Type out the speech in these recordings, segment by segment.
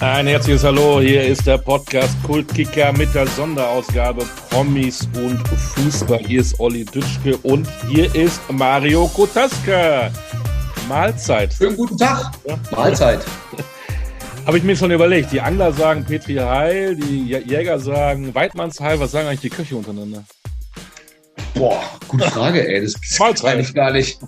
Ein herzliches Hallo, hier ist der Podcast Kultkicker mit der Sonderausgabe Promis und Fußball. Hier ist Olli Dütschke und hier ist Mario Kotaska. Mahlzeit. Schönen guten Tag. Ja. Mahlzeit. Habe ich mir schon überlegt. Die Angler sagen Petri Heil, die Jäger sagen Weidmanns Heil. Was sagen eigentlich die Köche untereinander? Boah, gute Frage, ey. Das weiß ich gar nicht.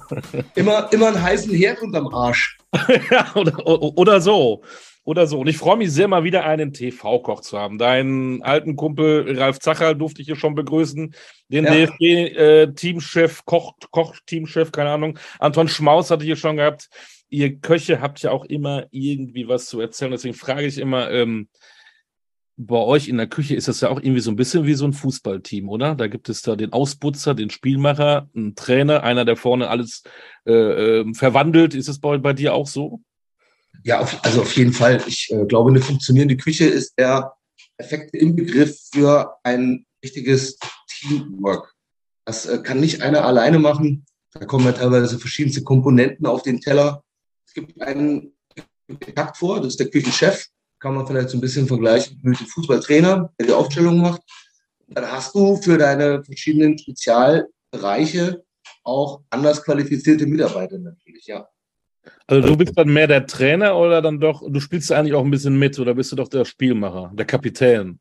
Immer, immer einen heißen Herd unterm Arsch. ja, oder, oder so. Oder so. Und ich freue mich sehr, mal wieder einen TV-Koch zu haben. Deinen alten Kumpel Ralf Zacher durfte ich hier schon begrüßen. Den ja. DFB-Teamchef, äh, Koch, Koch-Teamchef, keine Ahnung. Anton Schmaus hatte ich hier schon gehabt. Ihr Köche habt ja auch immer irgendwie was zu erzählen. Deswegen frage ich immer, ähm, bei euch in der Küche ist das ja auch irgendwie so ein bisschen wie so ein Fußballteam, oder? Da gibt es da den Ausputzer, den Spielmacher, einen Trainer, einer, der vorne alles äh, äh, verwandelt. Ist es bei, bei dir auch so? Ja, auf, also auf jeden Fall. Ich äh, glaube, eine funktionierende Küche ist der perfekte Inbegriff für ein richtiges Teamwork. Das äh, kann nicht einer alleine machen. Da kommen ja teilweise verschiedenste Komponenten auf den Teller. Es gibt einen Takt vor, das ist der Küchenchef. Kann man vielleicht so ein bisschen vergleichen mit dem Fußballtrainer, der die Aufstellung macht. Dann hast du für deine verschiedenen Spezialbereiche auch anders qualifizierte Mitarbeiter natürlich, ja. Also du bist dann mehr der Trainer oder dann doch, du spielst eigentlich auch ein bisschen mit oder bist du doch der Spielmacher, der Kapitän?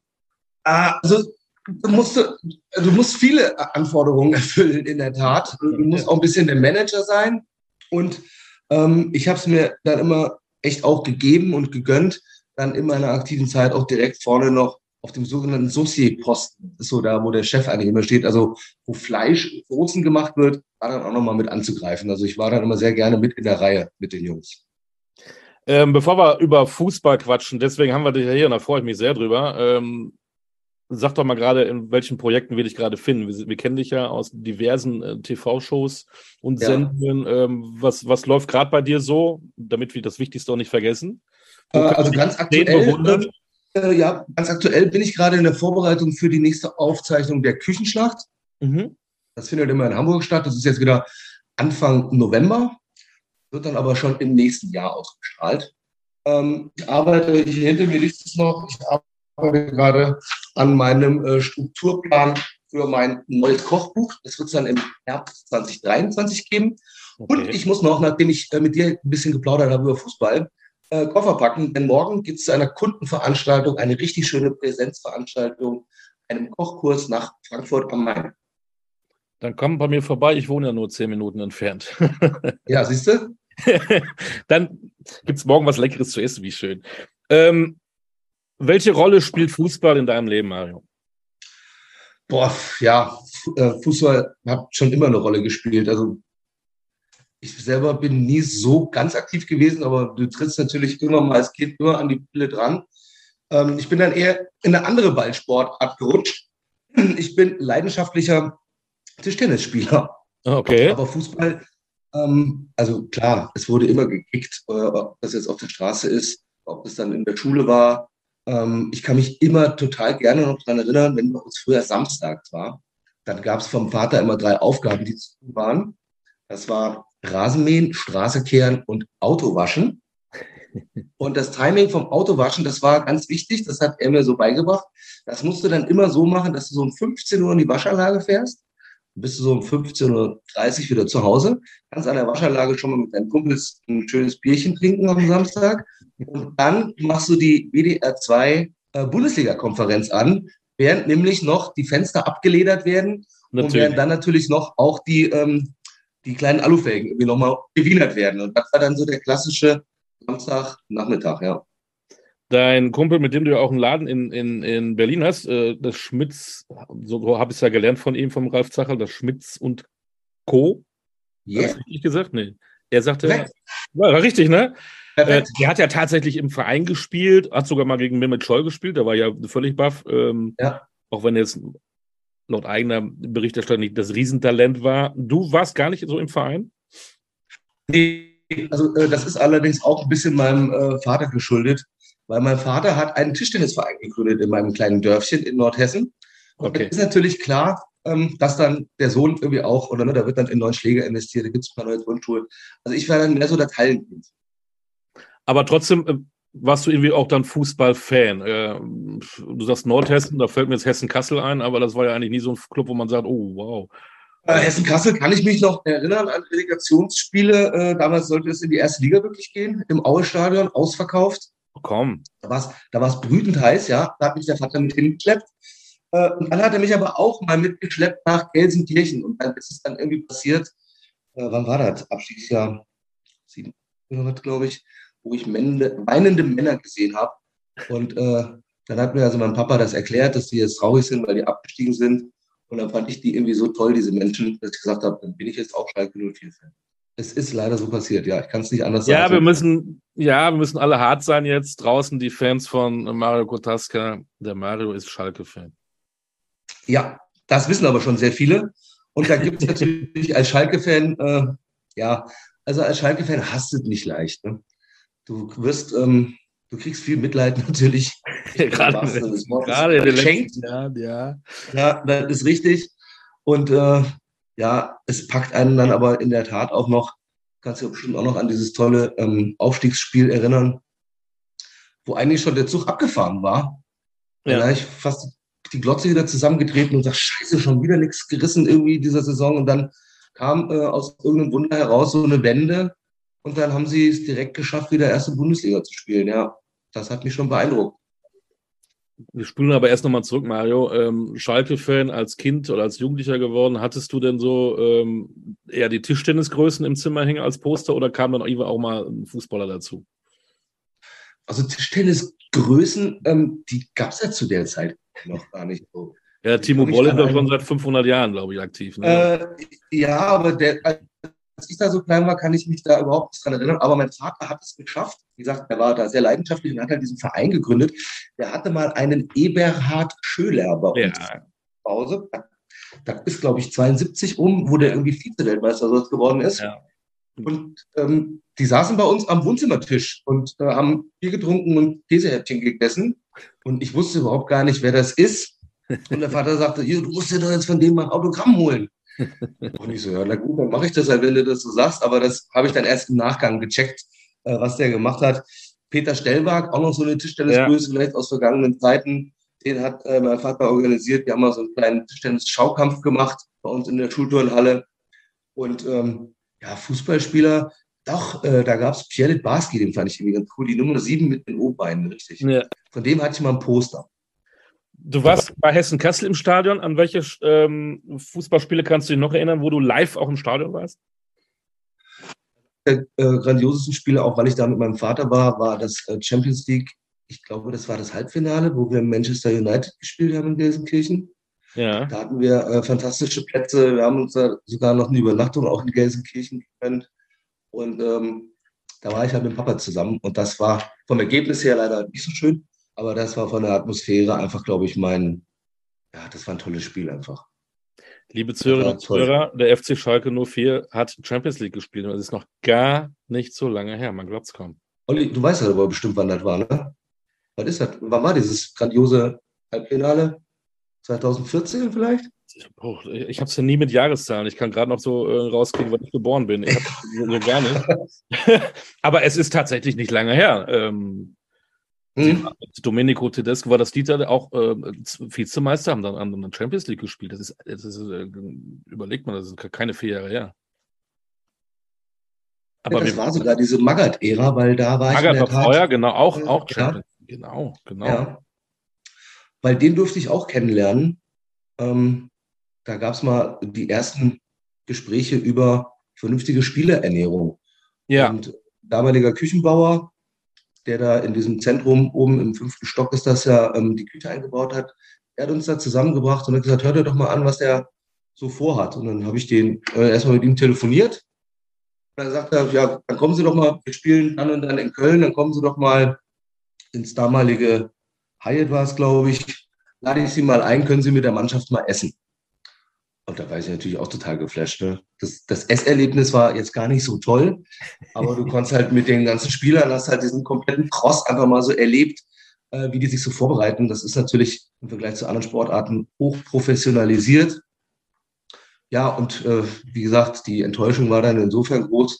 Ah, also du musst, du musst viele Anforderungen erfüllen, in der Tat. Du musst auch ein bisschen der Manager sein. Und ähm, ich habe es mir dann immer echt auch gegeben und gegönnt, dann in meiner aktiven Zeit auch direkt vorne noch auf dem sogenannten ist so da, wo der Chef eigentlich immer steht, also wo Fleisch, Wurzeln gemacht wird, war dann auch nochmal mit anzugreifen. Also ich war dann immer sehr gerne mit in der Reihe mit den Jungs. Ähm, bevor wir über Fußball quatschen, deswegen haben wir dich ja hier und da freue ich mich sehr drüber. Ähm, sag doch mal gerade, in welchen Projekten wir dich gerade finden. Wir, wir, kennen dich ja aus diversen äh, TV-Shows und ja. Sendungen. Ähm, was, was läuft gerade bei dir so, damit wir das Wichtigste auch nicht vergessen? Äh, also ganz aktuell, äh, ja, ganz aktuell bin ich gerade in der Vorbereitung für die nächste Aufzeichnung der Küchenschlacht. Mhm. Das findet immer in Hamburg statt. Das ist jetzt wieder Anfang November, wird dann aber schon im nächsten Jahr ausgestrahlt. Ähm, ich arbeite, hier hinter mir liegt es noch, ich arbeite gerade an meinem äh, Strukturplan für mein neues Kochbuch. Das wird es dann im Herbst 2023 geben. Okay. Und ich muss noch, nachdem ich äh, mit dir ein bisschen geplaudert habe über Fußball, äh, Koffer packen, denn morgen gibt es zu einer Kundenveranstaltung, eine richtig schöne Präsenzveranstaltung, einem Kochkurs nach Frankfurt am Main. Dann komm bei mir vorbei, ich wohne ja nur zehn Minuten entfernt. ja, siehst du? Dann gibt es morgen was Leckeres zu essen, wie schön. Ähm, welche Rolle spielt Fußball in deinem Leben, Mario? Boah, ja, äh, Fußball hat schon immer eine Rolle gespielt. Also ich selber bin nie so ganz aktiv gewesen, aber du trittst natürlich immer mal als Kind immer an die Pille dran. Ähm, ich bin dann eher in eine andere Ballsportart gerutscht. Ich bin leidenschaftlicher Tischtennisspieler. Okay. Aber Fußball, ähm, also klar, es wurde immer gekickt, äh, ob das jetzt auf der Straße ist, ob das dann in der Schule war. Ähm, ich kann mich immer total gerne noch daran erinnern, wenn bei uns früher Samstag war, dann gab es vom Vater immer drei Aufgaben, die zu tun waren. Das war Rasenmähen, Straße kehren und Auto waschen. Und das Timing vom Autowaschen, das war ganz wichtig, das hat er mir so beigebracht. Das musst du dann immer so machen, dass du so um 15 Uhr in die Waschanlage fährst. Bist du so um 15.30 Uhr wieder zu Hause, kannst an der Waschanlage schon mal mit deinen Kumpels ein schönes Bierchen trinken am Samstag. Und dann machst du die WDR 2 äh, Bundesliga-Konferenz an, während nämlich noch die Fenster abgeledert werden natürlich. und während dann natürlich noch auch die ähm, die kleinen Alufelgen irgendwie nochmal gewienert werden. Und das war dann so der klassische Samstagnachmittag, ja. Dein Kumpel, mit dem du ja auch einen Laden in, in, in Berlin hast, äh, das Schmitz, so habe ich es ja gelernt von ihm, vom Ralf Zacherl, das Schmitz und Co. Yeah. Hast du richtig gesagt? Nee. Er sagte, ja, war richtig, ne? Äh, der hat ja tatsächlich im Verein gespielt, hat sogar mal gegen Mehmet Scholl gespielt, der war ja völlig baff. Ähm, ja. Auch wenn er jetzt laut eigener Berichterstattung nicht das Riesentalent war. Du warst gar nicht so im Verein? Nee, also äh, das ist allerdings auch ein bisschen meinem äh, Vater geschuldet, weil mein Vater hat einen Tischtennisverein gegründet in meinem kleinen Dörfchen in Nordhessen. Und okay. ist natürlich klar, ähm, dass dann der Sohn irgendwie auch, oder ne, da wird dann in neuen Schläger investiert, da gibt es ein paar neue Grundschulen. Also ich war dann mehr so der Talentkind. Aber trotzdem, äh, warst du irgendwie auch dann Fußballfan? Äh, du sagst Nordhessen, da fällt mir jetzt Hessen-Kassel ein, aber das war ja eigentlich nie so ein Club, wo man sagt, oh wow. Äh, Hessen-Kassel kann ich mich noch erinnern an Relegationsspiele. Äh, damals sollte es in die erste Liga wirklich gehen, im Aue-Stadion, ausverkauft. Oh, komm. Da war es da war's brütend heiß, ja. Da hat mich der Vater mit hingekleppt. Äh, und dann hat er mich aber auch mal mitgeschleppt nach Gelsenkirchen. Und dann ist es dann irgendwie passiert, äh, wann war das? Abstiegsjahr 700, glaube ich wo ich Mände, weinende Männer gesehen habe. Und äh, dann hat mir also mein Papa das erklärt, dass die jetzt traurig sind, weil die abgestiegen sind. Und dann fand ich die irgendwie so toll, diese Menschen, dass ich gesagt habe, dann bin ich jetzt auch Schalke 04-Fan. Es ist leider so passiert, ja. Ich kann es nicht anders ja, sagen. Ja, wir müssen, ja, wir müssen alle hart sein jetzt draußen, die Fans von Mario Kotaska. Der Mario ist Schalke-Fan. Ja, das wissen aber schon sehr viele. Und da gibt es natürlich als Schalke-Fan, äh, ja, also als Schalke-Fan hast du es nicht leicht. Ne? Du wirst, ähm, du kriegst viel Mitleid natürlich. gerade gerade in den letzten Jahren, ja. Ja, das ist richtig. Und äh, ja, es packt einen dann aber in der Tat auch noch, kannst du bestimmt auch noch an dieses tolle ähm, Aufstiegsspiel erinnern, wo eigentlich schon der Zug abgefahren war. Ja. Da ich fast die Glotze wieder zusammengetreten und sag, scheiße, schon wieder nichts gerissen irgendwie dieser Saison. Und dann kam äh, aus irgendeinem Wunder heraus so eine Wende und dann haben sie es direkt geschafft, wieder erste Bundesliga zu spielen. Ja, das hat mich schon beeindruckt. Wir spulen aber erst nochmal zurück, Mario. Ähm, Schalke-Fan als Kind oder als Jugendlicher geworden, hattest du denn so ähm, eher die Tischtennisgrößen im Zimmer hängen als Poster oder kam dann auch mal ein Fußballer dazu? Also Tischtennisgrößen, ähm, die gab es ja zu der Zeit noch gar nicht so. Ja, Timo Boll ist doch schon seit 500 Jahren, glaube ich, aktiv. Ne? Äh, ja, aber der, als ich da so klein war, kann ich mich da überhaupt nicht dran erinnern. Aber mein Vater hat es geschafft. Wie gesagt, er war da sehr leidenschaftlich und hat halt diesen Verein gegründet. Der hatte mal einen Eberhard Schöler bei uns ja. zu Hause. Das ist, glaube ich, 72 um, wo der irgendwie Vize-Weltmeister geworden ist. Ja. Und ähm, die saßen bei uns am Wohnzimmertisch und äh, haben Bier getrunken und Käsehäppchen gegessen. Und ich wusste überhaupt gar nicht, wer das ist. Und der Vater sagte, du musst dir doch jetzt von dem mal ein Autogramm holen. Und ich so, ja, na gut, dann mache ich das halt, wenn du das so sagst. Aber das habe ich dann erst im Nachgang gecheckt, äh, was der gemacht hat. Peter Stellberg, auch noch so eine Tischtennisgröße, ja. vielleicht aus vergangenen Zeiten. Den hat äh, mein Vater organisiert. Wir haben mal so einen kleinen Tischtennis-Schaukampf gemacht bei uns in der Schulturnhalle. Und ähm, ja, Fußballspieler, doch, äh, da gab es Pierre Barski, den fand ich irgendwie ganz cool. Die Nummer 7 mit den O-Beinen, richtig. Ja. Von dem hatte ich mal ein Poster. Du warst bei Hessen Kassel im Stadion. An welche ähm, Fußballspiele kannst du dich noch erinnern, wo du live auch im Stadion warst? Der äh, grandiosesten Spiele, auch weil ich da mit meinem Vater war, war das äh, Champions League. Ich glaube, das war das Halbfinale, wo wir Manchester United gespielt haben in Gelsenkirchen. Ja. Da hatten wir äh, fantastische Plätze. Wir haben uns da sogar noch eine Übernachtung auch in Gelsenkirchen gegönnt. Und ähm, da war ich halt mit dem Papa zusammen. Und das war vom Ergebnis her leider nicht so schön. Aber das war von der Atmosphäre einfach, glaube ich, mein, ja, das war ein tolles Spiel einfach. Liebe Zuhörerinnen und Zuhörer, der FC Schalke 04 hat Champions League gespielt und es ist noch gar nicht so lange her, man glaubt es kaum. Olli, du weißt ja aber bestimmt, wann das war, ne? Was ist das? Wann war dieses grandiose Halbfinale? 2014 vielleicht? Oh, ich habe es ja nie mit Jahreszahlen. Ich kann gerade noch so äh, rauskriegen, wann ich geboren bin. Ich so, so gar nicht. aber es ist tatsächlich nicht lange her. Ähm, Mhm. Domenico Tedesco war das Dieter auch äh, Vizemeister, haben dann an der Champions League gespielt. Das ist, das ist äh, überlegt man, das ist keine vier Jahre her. Aber ja, das war sogar diese Magath-Ära, weil da war Magath ich. Magath war vorher, genau, auch, auch ja. Genau, genau. Ja. Weil den durfte ich auch kennenlernen. Ähm, da gab es mal die ersten Gespräche über vernünftige Spielerernährung. Ja. Und damaliger Küchenbauer, der da in diesem Zentrum oben im fünften Stock ist das ja, ähm, die Küche eingebaut hat. Er hat uns da zusammengebracht und hat gesagt, hört ihr doch mal an, was er so vorhat. Und dann habe ich den äh, erstmal mit ihm telefoniert. Und dann sagt er, ja, dann kommen Sie doch mal, wir spielen dann und dann in Köln, dann kommen Sie doch mal ins damalige Hyatt war es, glaube ich. Lade ich Sie mal ein, können Sie mit der Mannschaft mal essen. Und da war ich natürlich auch total geflasht. Ne? Das, das Esserlebnis war jetzt gar nicht so toll, aber du konntest halt mit den ganzen Spielern, hast halt diesen kompletten Cross einfach mal so erlebt, äh, wie die sich so vorbereiten. Das ist natürlich im Vergleich zu anderen Sportarten hochprofessionalisiert. Ja, und äh, wie gesagt, die Enttäuschung war dann insofern groß.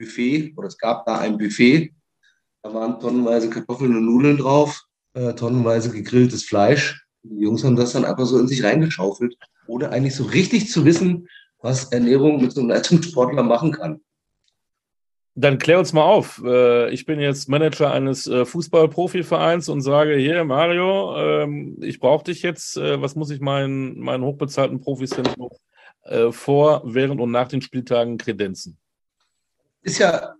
Buffet, oder es gab da ein Buffet. Da waren tonnenweise Kartoffeln und Nudeln drauf, äh, tonnenweise gegrilltes Fleisch. Die Jungs haben das dann einfach so in sich reingeschaufelt, ohne eigentlich so richtig zu wissen, was Ernährung mit so einem Leistungssportler machen kann. Dann klär uns mal auf. Äh, ich bin jetzt Manager eines äh, Fußballprofivereins und sage, hier, Mario, ähm, ich brauche dich jetzt. Äh, was muss ich meinen, meinen hochbezahlten Profis denn vor, während und nach den Spieltagen kredenzen? Ist ja,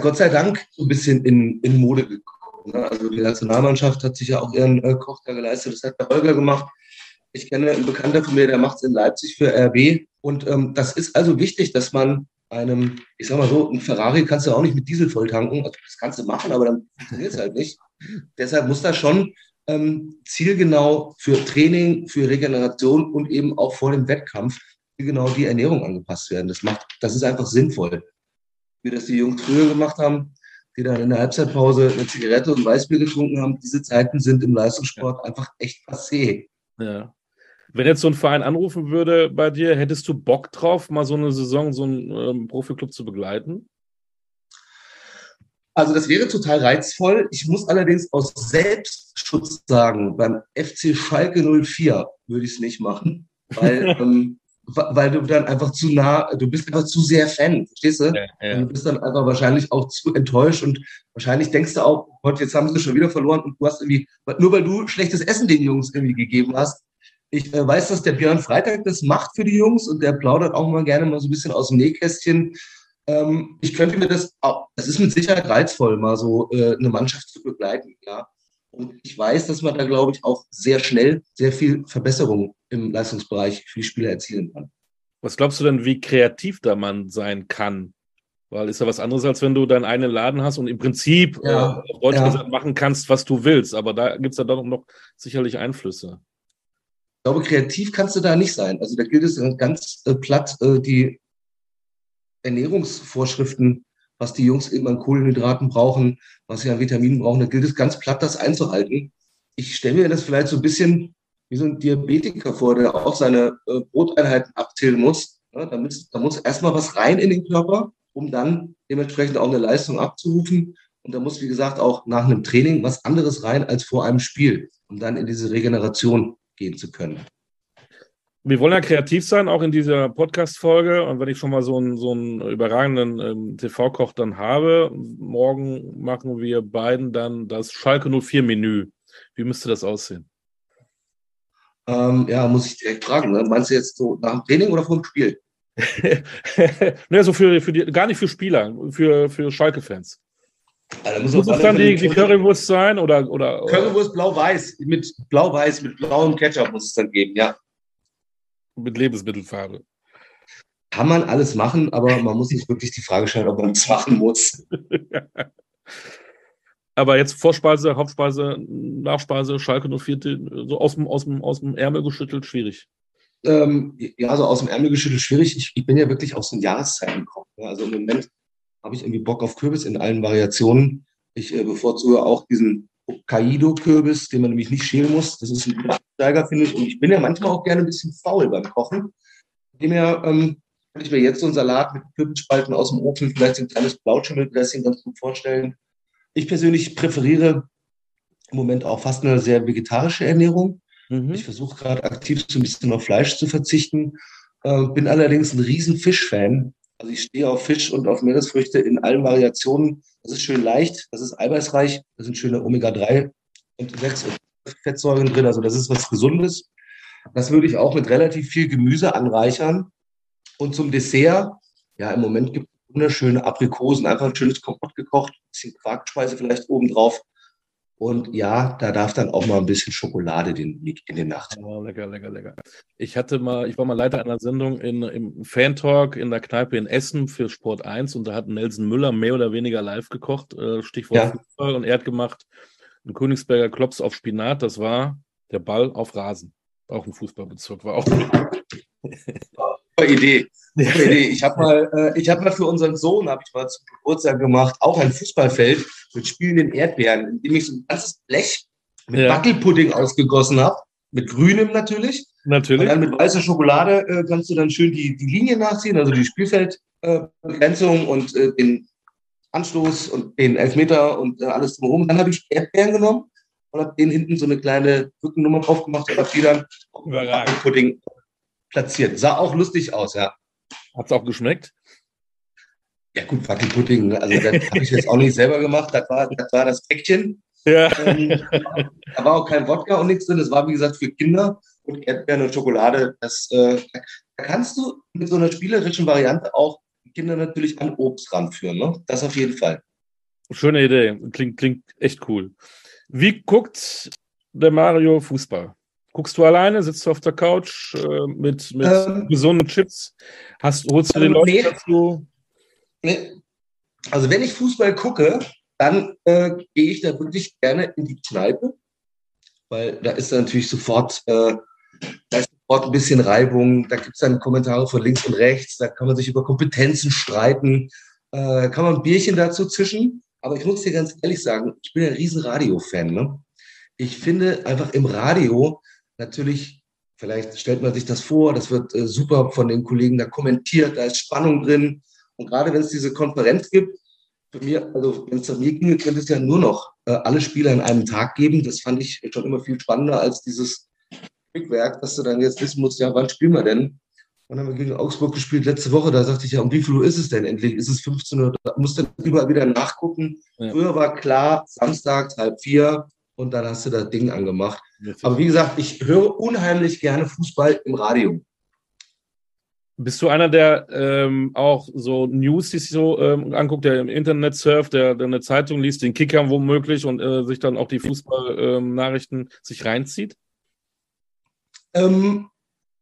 Gott sei Dank so ein bisschen in, in Mode gekommen. Ne? Also die Nationalmannschaft hat sich ja auch ihren Koch da geleistet. Das hat der Holger gemacht. Ich kenne einen Bekannter von mir, der macht es in Leipzig für RB. Und ähm, das ist also wichtig, dass man einem, ich sag mal so, ein Ferrari kannst du auch nicht mit Diesel voll tanken. Also das kannst du machen, aber dann funktioniert es halt nicht. Deshalb muss das schon ähm, zielgenau für Training, für Regeneration und eben auch vor dem Wettkampf zielgenau die Ernährung angepasst werden. Das macht, das ist einfach sinnvoll. Wie das die Jungs früher gemacht haben, die dann in der Halbzeitpause eine Zigarette und ein Weißbier getrunken haben, diese Zeiten sind im Leistungssport einfach echt passé. Ja. Wenn jetzt so ein Verein anrufen würde bei dir, hättest du Bock drauf, mal so eine Saison, so einen ähm, Profiklub zu begleiten? Also das wäre total reizvoll. Ich muss allerdings aus Selbstschutz sagen, beim FC Schalke 04 würde ich es nicht machen, weil, ähm, weil du dann einfach zu nah, du bist einfach zu sehr Fan, verstehst du? Ja, ja. du bist dann einfach wahrscheinlich auch zu enttäuscht und wahrscheinlich denkst du auch, Gott, jetzt haben sie schon wieder verloren und du hast irgendwie, nur weil du schlechtes Essen den Jungs irgendwie gegeben hast, ich äh, weiß, dass der Björn Freitag das macht für die Jungs und der plaudert auch mal gerne mal so ein bisschen aus dem Nähkästchen. Ähm, ich könnte mir das, auch, das ist mit Sicherheit reizvoll, mal so äh, eine Mannschaft zu begleiten, ja. Und ich weiß, dass man da, glaube ich, auch sehr schnell sehr viel Verbesserung im Leistungsbereich für die Spieler erzielen kann. Was glaubst du denn, wie kreativ da man sein kann? Weil ist ja was anderes, als wenn du deinen einen Laden hast und im Prinzip ja, äh, Deutsch ja. gesagt machen kannst, was du willst. Aber da gibt es ja doch noch sicherlich Einflüsse. Ich glaube, kreativ kannst du da nicht sein. Also da gilt es ganz äh, platt, äh, die Ernährungsvorschriften, was die Jungs eben an Kohlenhydraten brauchen, was sie an Vitaminen brauchen, da gilt es ganz platt, das einzuhalten. Ich stelle mir das vielleicht so ein bisschen wie so ein Diabetiker vor, der auch seine äh, Broteinheiten abzählen muss. Ja, da, muss da muss erstmal was rein in den Körper, um dann dementsprechend auch eine Leistung abzurufen. Und da muss, wie gesagt, auch nach einem Training was anderes rein als vor einem Spiel, um dann in diese Regeneration gehen zu können. Wir wollen ja kreativ sein, auch in dieser Podcast-Folge. Und wenn ich schon mal so einen, so einen überragenden ähm, TV-Koch dann habe, morgen machen wir beiden dann das Schalke 04-Menü. Wie müsste das aussehen? Ähm, ja, muss ich direkt fragen. Ne? Meinst du jetzt so nach dem Training oder vor dem Spiel? ne, so für, für die, gar nicht für Spieler, für, für Schalke-Fans. Also muss, muss es dann die, die Currywurst sein oder, oder, Currywurst blau-weiß, mit blau-weiß, mit blauem Ketchup muss es dann geben, ja. Mit Lebensmittelfarbe. Kann man alles machen, aber man muss sich wirklich die Frage stellen, ob man es machen muss. aber jetzt Vorspeise, Hauptspeise, Nachspeise, Schalke 04, so aus dem, aus dem, aus dem Ärmel geschüttelt, schwierig. Ähm, ja, so aus dem Ärmel geschüttelt, schwierig. Ich, ich bin ja wirklich aus den Jahreszeiten gekommen. Also im Moment habe ich irgendwie Bock auf Kürbis in allen Variationen. Ich äh, bevorzuge auch diesen Hokkaido-Kürbis, den man nämlich nicht schälen muss. Das ist ein Steiger, finde ich. Und ich bin ja manchmal auch gerne ein bisschen faul beim Kochen. Dem her ähm, kann ich mir jetzt so einen Salat mit Kürbisspalten aus dem Ofen, vielleicht ein kleines Blautschimmeldressing ganz gut vorstellen. Ich persönlich präferiere im Moment auch fast eine sehr vegetarische Ernährung. Mhm. Ich versuche gerade aktiv so ein bisschen auf Fleisch zu verzichten. Äh, bin allerdings ein riesen Fischfan. Also ich stehe auf Fisch und auf Meeresfrüchte in allen Variationen. Das ist schön leicht, das ist eiweißreich, da sind schöne Omega-3 und 6 Fettsäuren drin. Also das ist was Gesundes. Das würde ich auch mit relativ viel Gemüse anreichern. Und zum Dessert, ja, im Moment gibt es wunderschöne Aprikosen, einfach ein schönes Kompott gekocht, ein bisschen Quarkspeise vielleicht oben drauf. Und ja, da darf dann auch mal ein bisschen Schokolade in, in die Nacht. Oh, lecker, lecker, lecker. Ich hatte mal, ich war mal Leiter einer Sendung in, im Fan-Talk in der Kneipe in Essen für Sport 1 und da hat Nelson Müller mehr oder weniger live gekocht, äh, Stichwort ja. Fußball, und er hat gemacht ein Königsberger Klops auf Spinat, das war der Ball auf Rasen. Auch ein Fußballbezirk, war auch. Super Idee. Super Idee. Ich habe mal, äh, ich habe mal für unseren Sohn, habe ich mal zum Geburtstag gemacht, auch ein Fußballfeld mit spielenden Erdbeeren, in dem ich so ein ganzes Blech mit ja. Wackelpudding ausgegossen habe, mit grünem natürlich. Natürlich. Und dann mit weißer Schokolade äh, kannst du dann schön die, die Linie nachziehen, also die Spielfeldbegrenzung äh, und äh, den Anstoß und den Elfmeter und äh, alles drumherum. Dann habe ich Erdbeeren genommen und habe den hinten so eine kleine Rückennummer drauf gemacht und habe die dann Pudding platziert. Sah auch lustig aus, ja. Hat es auch geschmeckt? Ja gut, Wackelpudding, also das habe ich jetzt auch nicht selber gemacht, das war das, war das Päckchen. Ja. Ähm, da war auch kein Wodka und nichts drin, das war wie gesagt für Kinder und Erdbeeren und Schokolade. Das, äh, da kannst du mit so einer spielerischen Variante auch Kinder natürlich an Obst ranführen, ne? das auf jeden Fall. Schöne Idee, klingt, klingt echt cool. Wie guckt der Mario Fußball? Guckst du alleine? Sitzt du auf der Couch äh, mit, mit ähm, gesunden Chips? Hast, holst du den Leuten nee. dazu? Nee. Also wenn ich Fußball gucke, dann äh, gehe ich da wirklich gerne in die Kneipe, weil da ist dann natürlich sofort, äh, da ist sofort ein bisschen Reibung, da gibt es dann Kommentare von links und rechts, da kann man sich über Kompetenzen streiten, äh, kann man ein Bierchen dazu zischen. Aber ich muss dir ganz ehrlich sagen, ich bin ein riesen Radio-Fan. Ne? Ich finde einfach im Radio natürlich, vielleicht stellt man sich das vor, das wird äh, super von den Kollegen da kommentiert, da ist Spannung drin. Und gerade wenn es diese Konferenz gibt, für mir, also wenn es nach mir ginge, könnte es ja nur noch äh, alle Spieler in einem Tag geben. Das fand ich schon immer viel spannender als dieses Quickwerk, dass du dann jetzt wissen musst, ja, wann spielen wir denn? Und dann haben wir gegen Augsburg gespielt letzte Woche. Da sagte ich ja, um wie viel Uhr ist es denn endlich? Ist es 15 Uhr? Da musst du überall wieder nachgucken. Ja. Früher war klar, Samstag, halb vier und dann hast du das Ding angemacht. Aber wie gesagt, ich höre unheimlich gerne Fußball im Radio. Bist du einer, der ähm, auch so News sich so ähm, anguckt, der im Internet surft, der, der eine Zeitung liest, den Kicker womöglich und äh, sich dann auch die Fußballnachrichten ähm, sich reinzieht? Ähm,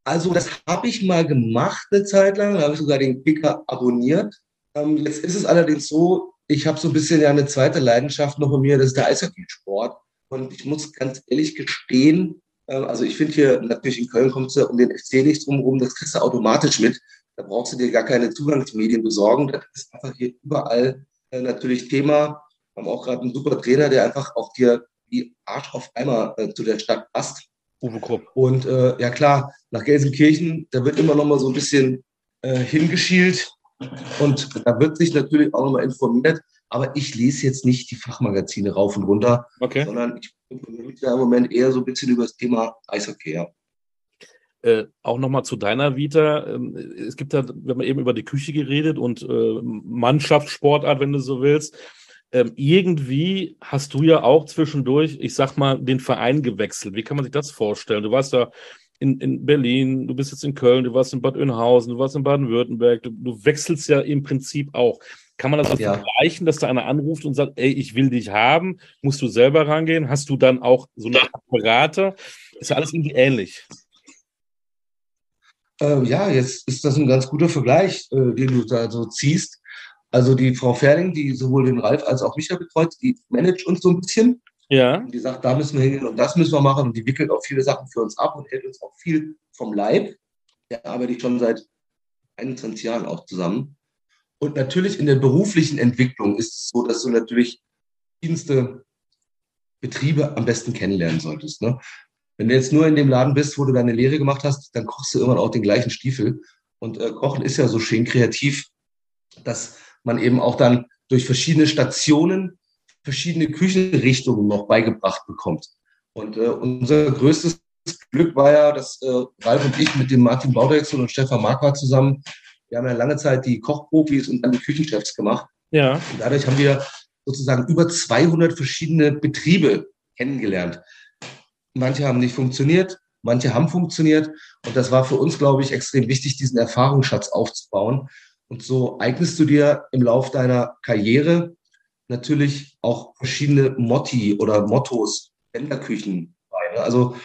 also das habe ich mal gemacht eine Zeit lang, da habe ich sogar den Kicker abonniert. Ähm, jetzt ist es allerdings so, ich habe so ein bisschen ja eine zweite Leidenschaft noch in mir, das ist der Eishockeysport. Und ich muss ganz ehrlich gestehen, äh, also ich finde hier natürlich in Köln kommt es um den FC nicht drumherum, das kriegst du automatisch mit. Da brauchst du dir gar keine Zugangsmedien besorgen. Das ist einfach hier überall äh, natürlich Thema. Wir haben auch gerade einen super Trainer, der einfach auch dir wie Arsch auf einmal äh, zu der Stadt passt. Uwe Krupp. Und äh, ja klar, nach Gelsenkirchen, da wird immer noch mal so ein bisschen äh, hingeschielt und da wird sich natürlich auch noch mal informiert. Aber ich lese jetzt nicht die Fachmagazine rauf und runter, okay. sondern ich informiere mich da im Moment eher so ein bisschen über das Thema Eishockey. Ja. Äh, auch nochmal zu deiner Vita. Ähm, es gibt da, wir haben eben über die Küche geredet und äh, Mannschaftssportart, wenn du so willst. Ähm, irgendwie hast du ja auch zwischendurch, ich sag mal, den Verein gewechselt. Wie kann man sich das vorstellen? Du warst da in, in Berlin, du bist jetzt in Köln, du warst in Bad Oeynhausen, du warst in Baden-Württemberg, du, du, wechselst ja im Prinzip auch. Kann man das also ja. vergleichen, dass da einer anruft und sagt, ey, ich will dich haben, musst du selber rangehen? Hast du dann auch so eine Apparate? Ist ja alles irgendwie ähnlich. Ähm, ja, jetzt ist das ein ganz guter Vergleich, äh, den du da so ziehst. Also die Frau Ferling, die sowohl den Ralf als auch mich ja betreut, die managt uns so ein bisschen. Ja. Und die sagt, da müssen wir hingehen und das müssen wir machen. Und die wickelt auch viele Sachen für uns ab und hält uns auch viel vom Leib. Da arbeite ich schon seit 21 Jahren auch zusammen. Und natürlich in der beruflichen Entwicklung ist es so, dass du natürlich verschiedenste Betriebe am besten kennenlernen solltest. Ne? Wenn du jetzt nur in dem Laden bist, wo du deine Lehre gemacht hast, dann kochst du irgendwann auch den gleichen Stiefel. Und äh, Kochen ist ja so schön kreativ, dass man eben auch dann durch verschiedene Stationen verschiedene Küchenrichtungen noch beigebracht bekommt. Und äh, unser größtes Glück war ja, dass äh, Ralf und ich mit dem Martin Baudrechsel und Stefan Marquardt zusammen wir haben ja lange Zeit die Kochprofis und dann die Küchenchefs gemacht. Ja. Und dadurch haben wir sozusagen über 200 verschiedene Betriebe kennengelernt. Manche haben nicht funktioniert, manche haben funktioniert. Und das war für uns, glaube ich, extrem wichtig, diesen Erfahrungsschatz aufzubauen. Und so eignest du dir im Lauf deiner Karriere natürlich auch verschiedene Motti oder Mottos, Länderküchen bei. Ne? Also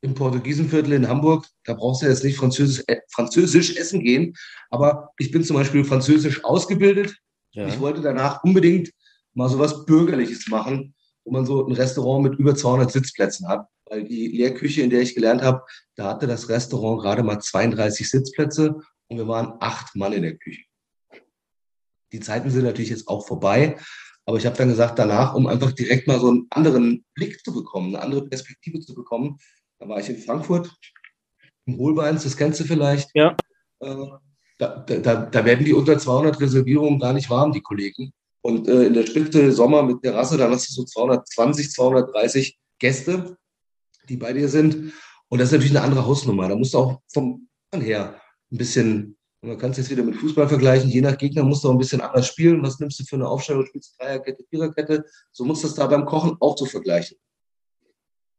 im Portugiesenviertel in Hamburg, da brauchst du jetzt nicht Französisch, äh, Französisch essen gehen. Aber ich bin zum Beispiel Französisch ausgebildet. Ja. Ich wollte danach unbedingt mal so was Bürgerliches machen, wo man so ein Restaurant mit über 200 Sitzplätzen hat. Weil die Lehrküche, in der ich gelernt habe, da hatte das Restaurant gerade mal 32 Sitzplätze und wir waren acht Mann in der Küche. Die Zeiten sind natürlich jetzt auch vorbei, aber ich habe dann gesagt, danach, um einfach direkt mal so einen anderen Blick zu bekommen, eine andere Perspektive zu bekommen, da war ich in Frankfurt, im Holbeins, das kennst du vielleicht. Ja. Äh, da, da, da werden die unter 200 Reservierungen gar nicht warm, die Kollegen. Und äh, in der Spitze Sommer mit Terrasse, dann hast du so 220, 230 Gäste, die bei dir sind. Und das ist natürlich eine andere Hausnummer. Da musst du auch vom her ein bisschen, man kann es jetzt wieder mit Fußball vergleichen, je nach Gegner musst du auch ein bisschen anders spielen. Was nimmst du für eine Aufstellung? Spielst du Dreierkette, Viererkette? So musst du das da beim Kochen auch zu vergleichen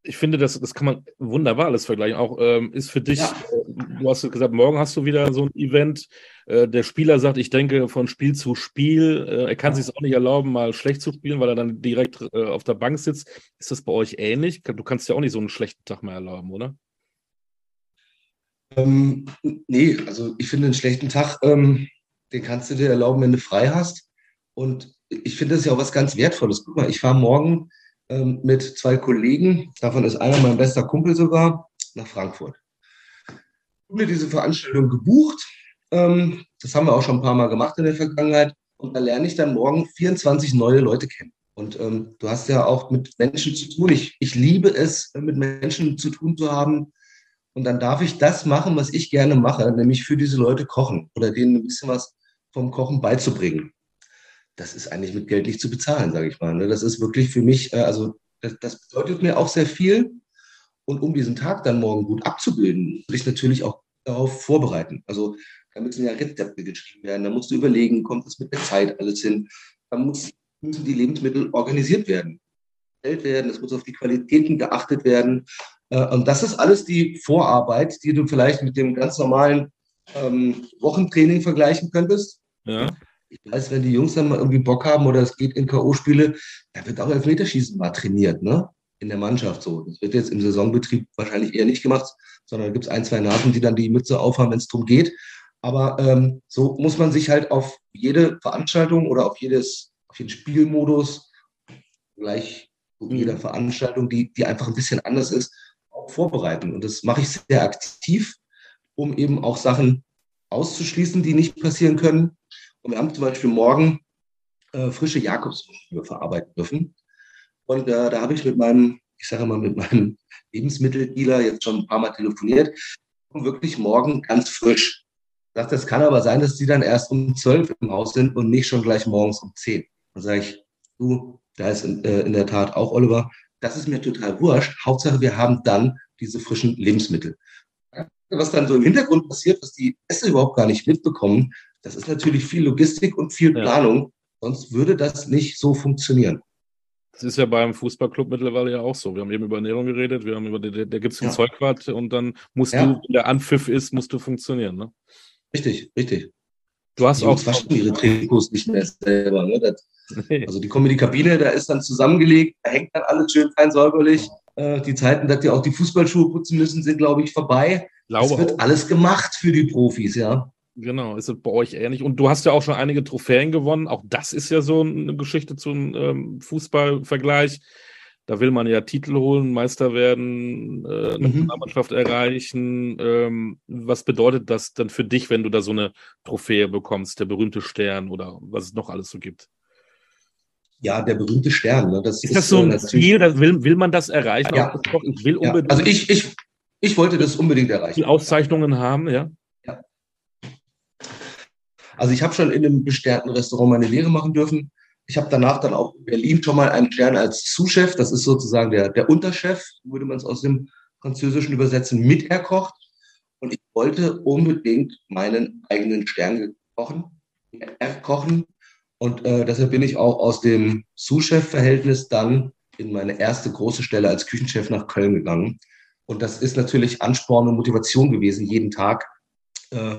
ich finde, das, das kann man wunderbar alles vergleichen. Auch ähm, ist für dich, ja. äh, du hast gesagt, morgen hast du wieder so ein Event. Äh, der Spieler sagt, ich denke von Spiel zu Spiel. Äh, er kann ja. sich auch nicht erlauben, mal schlecht zu spielen, weil er dann direkt äh, auf der Bank sitzt. Ist das bei euch ähnlich? Du kannst ja auch nicht so einen schlechten Tag mehr erlauben, oder? Ähm, nee, also ich finde einen schlechten Tag, ähm, den kannst du dir erlauben, wenn du frei hast. Und ich finde das ja auch was ganz Wertvolles. Guck mal, ich fahre morgen ähm, mit zwei Kollegen, davon ist einer mein bester Kumpel sogar, nach Frankfurt. Ich habe mir diese Veranstaltung gebucht. Ähm, das haben wir auch schon ein paar Mal gemacht in der Vergangenheit. Und da lerne ich dann morgen 24 neue Leute kennen. Und ähm, du hast ja auch mit Menschen zu tun. Ich, ich liebe es, mit Menschen zu tun zu haben. Und dann darf ich das machen, was ich gerne mache, nämlich für diese Leute kochen oder denen ein bisschen was vom Kochen beizubringen das ist eigentlich mit Geld nicht zu bezahlen, sage ich mal. Ne? Das ist wirklich für mich, äh, also das, das, bedeutet mir auch sehr viel. Und um diesen Tag dann morgen gut abzubilden, will ich natürlich auch darauf vorbereiten. Also da müssen ja Rezepte geschrieben werden, da musst du überlegen, kommt das mit der Zeit alles hin. Da muss, müssen die Lebensmittel organisiert werden, werden, es muss auf die Qualitäten geachtet werden. Äh, und das ist alles die Vorarbeit, die du vielleicht mit dem ganz normalen ähm, Wochentraining vergleichen könntest. Ja. Ich weiß, wenn die Jungs dann mal irgendwie Bock haben oder es geht in K.O.-Spiele, da wird auch Elfmeterschießen mal trainiert, ne? In der Mannschaft so. Das wird jetzt im Saisonbetrieb wahrscheinlich eher nicht gemacht, sondern da gibt es ein, zwei Nasen, die dann die Mütze aufhaben, wenn es darum geht. Aber ähm, so muss man sich halt auf jede Veranstaltung oder auf jedes, auf jeden Spielmodus, gleich mhm. jeder Veranstaltung, die, die einfach ein bisschen anders ist, auch vorbereiten. Und das mache ich sehr aktiv, um eben auch Sachen auszuschließen, die nicht passieren können und wir haben zum Beispiel morgen äh, frische Jakobsmuscheln verarbeiten dürfen. Und äh, da habe ich mit meinem, ich sage mal, mit meinem Lebensmitteldealer jetzt schon ein paar Mal telefoniert. Und wirklich morgen ganz frisch. Ich dachte, es kann aber sein, dass die dann erst um zwölf im Haus sind und nicht schon gleich morgens um zehn. Dann sage ich, du, da ist in, äh, in der Tat auch Oliver, das ist mir total wurscht. Hauptsache, wir haben dann diese frischen Lebensmittel. Was dann so im Hintergrund passiert, was die Essen überhaupt gar nicht mitbekommen, das ist natürlich viel Logistik und viel Planung. Ja. Sonst würde das nicht so funktionieren. Das ist ja beim Fußballclub mittlerweile ja auch so. Wir haben eben über Ernährung geredet, wir haben über, da, gibt es ein ja. Zeugwart und dann musst ja. du, wenn der Anpfiff ist, musst du funktionieren. Ne? Richtig, richtig. Du hast die auch. waschen ihre Trikots nicht mehr selber. Ne? Das, nee. Also die kommen in die Kabine, da ist dann zusammengelegt, da hängt dann alles schön fein säuberlich. Äh, die Zeiten, dass die auch die Fußballschuhe putzen müssen, sind, glaube ich, vorbei. Glaube es wird auch. alles gemacht für die Profis, ja. Genau, ist es bei euch ähnlich. Und du hast ja auch schon einige Trophäen gewonnen. Auch das ist ja so eine Geschichte zum ähm, Fußballvergleich. Da will man ja Titel holen, Meister werden, äh, eine mhm. Mannschaft erreichen. Ähm, was bedeutet das dann für dich, wenn du da so eine Trophäe bekommst, der berühmte Stern oder was es noch alles so gibt? Ja, der berühmte Stern. Ne? Das ist, ist das so ein äh, Ziel? Will, will man das erreichen? Ja. Ich will unbedingt. Ja. Also ich, ich, ich wollte das unbedingt erreichen. Die Auszeichnungen haben, ja. Also ich habe schon in einem besternten Restaurant meine Lehre machen dürfen. Ich habe danach dann auch in Berlin schon mal einen Stern als Sous-Chef, das ist sozusagen der, der Unterchef, würde man es aus dem Französischen übersetzen, mit erkocht. Und ich wollte unbedingt meinen eigenen Stern kochen, erkochen. Und äh, deshalb bin ich auch aus dem Sous-Chef-Verhältnis dann in meine erste große Stelle als Küchenchef nach Köln gegangen. Und das ist natürlich Ansporn und Motivation gewesen, jeden Tag äh,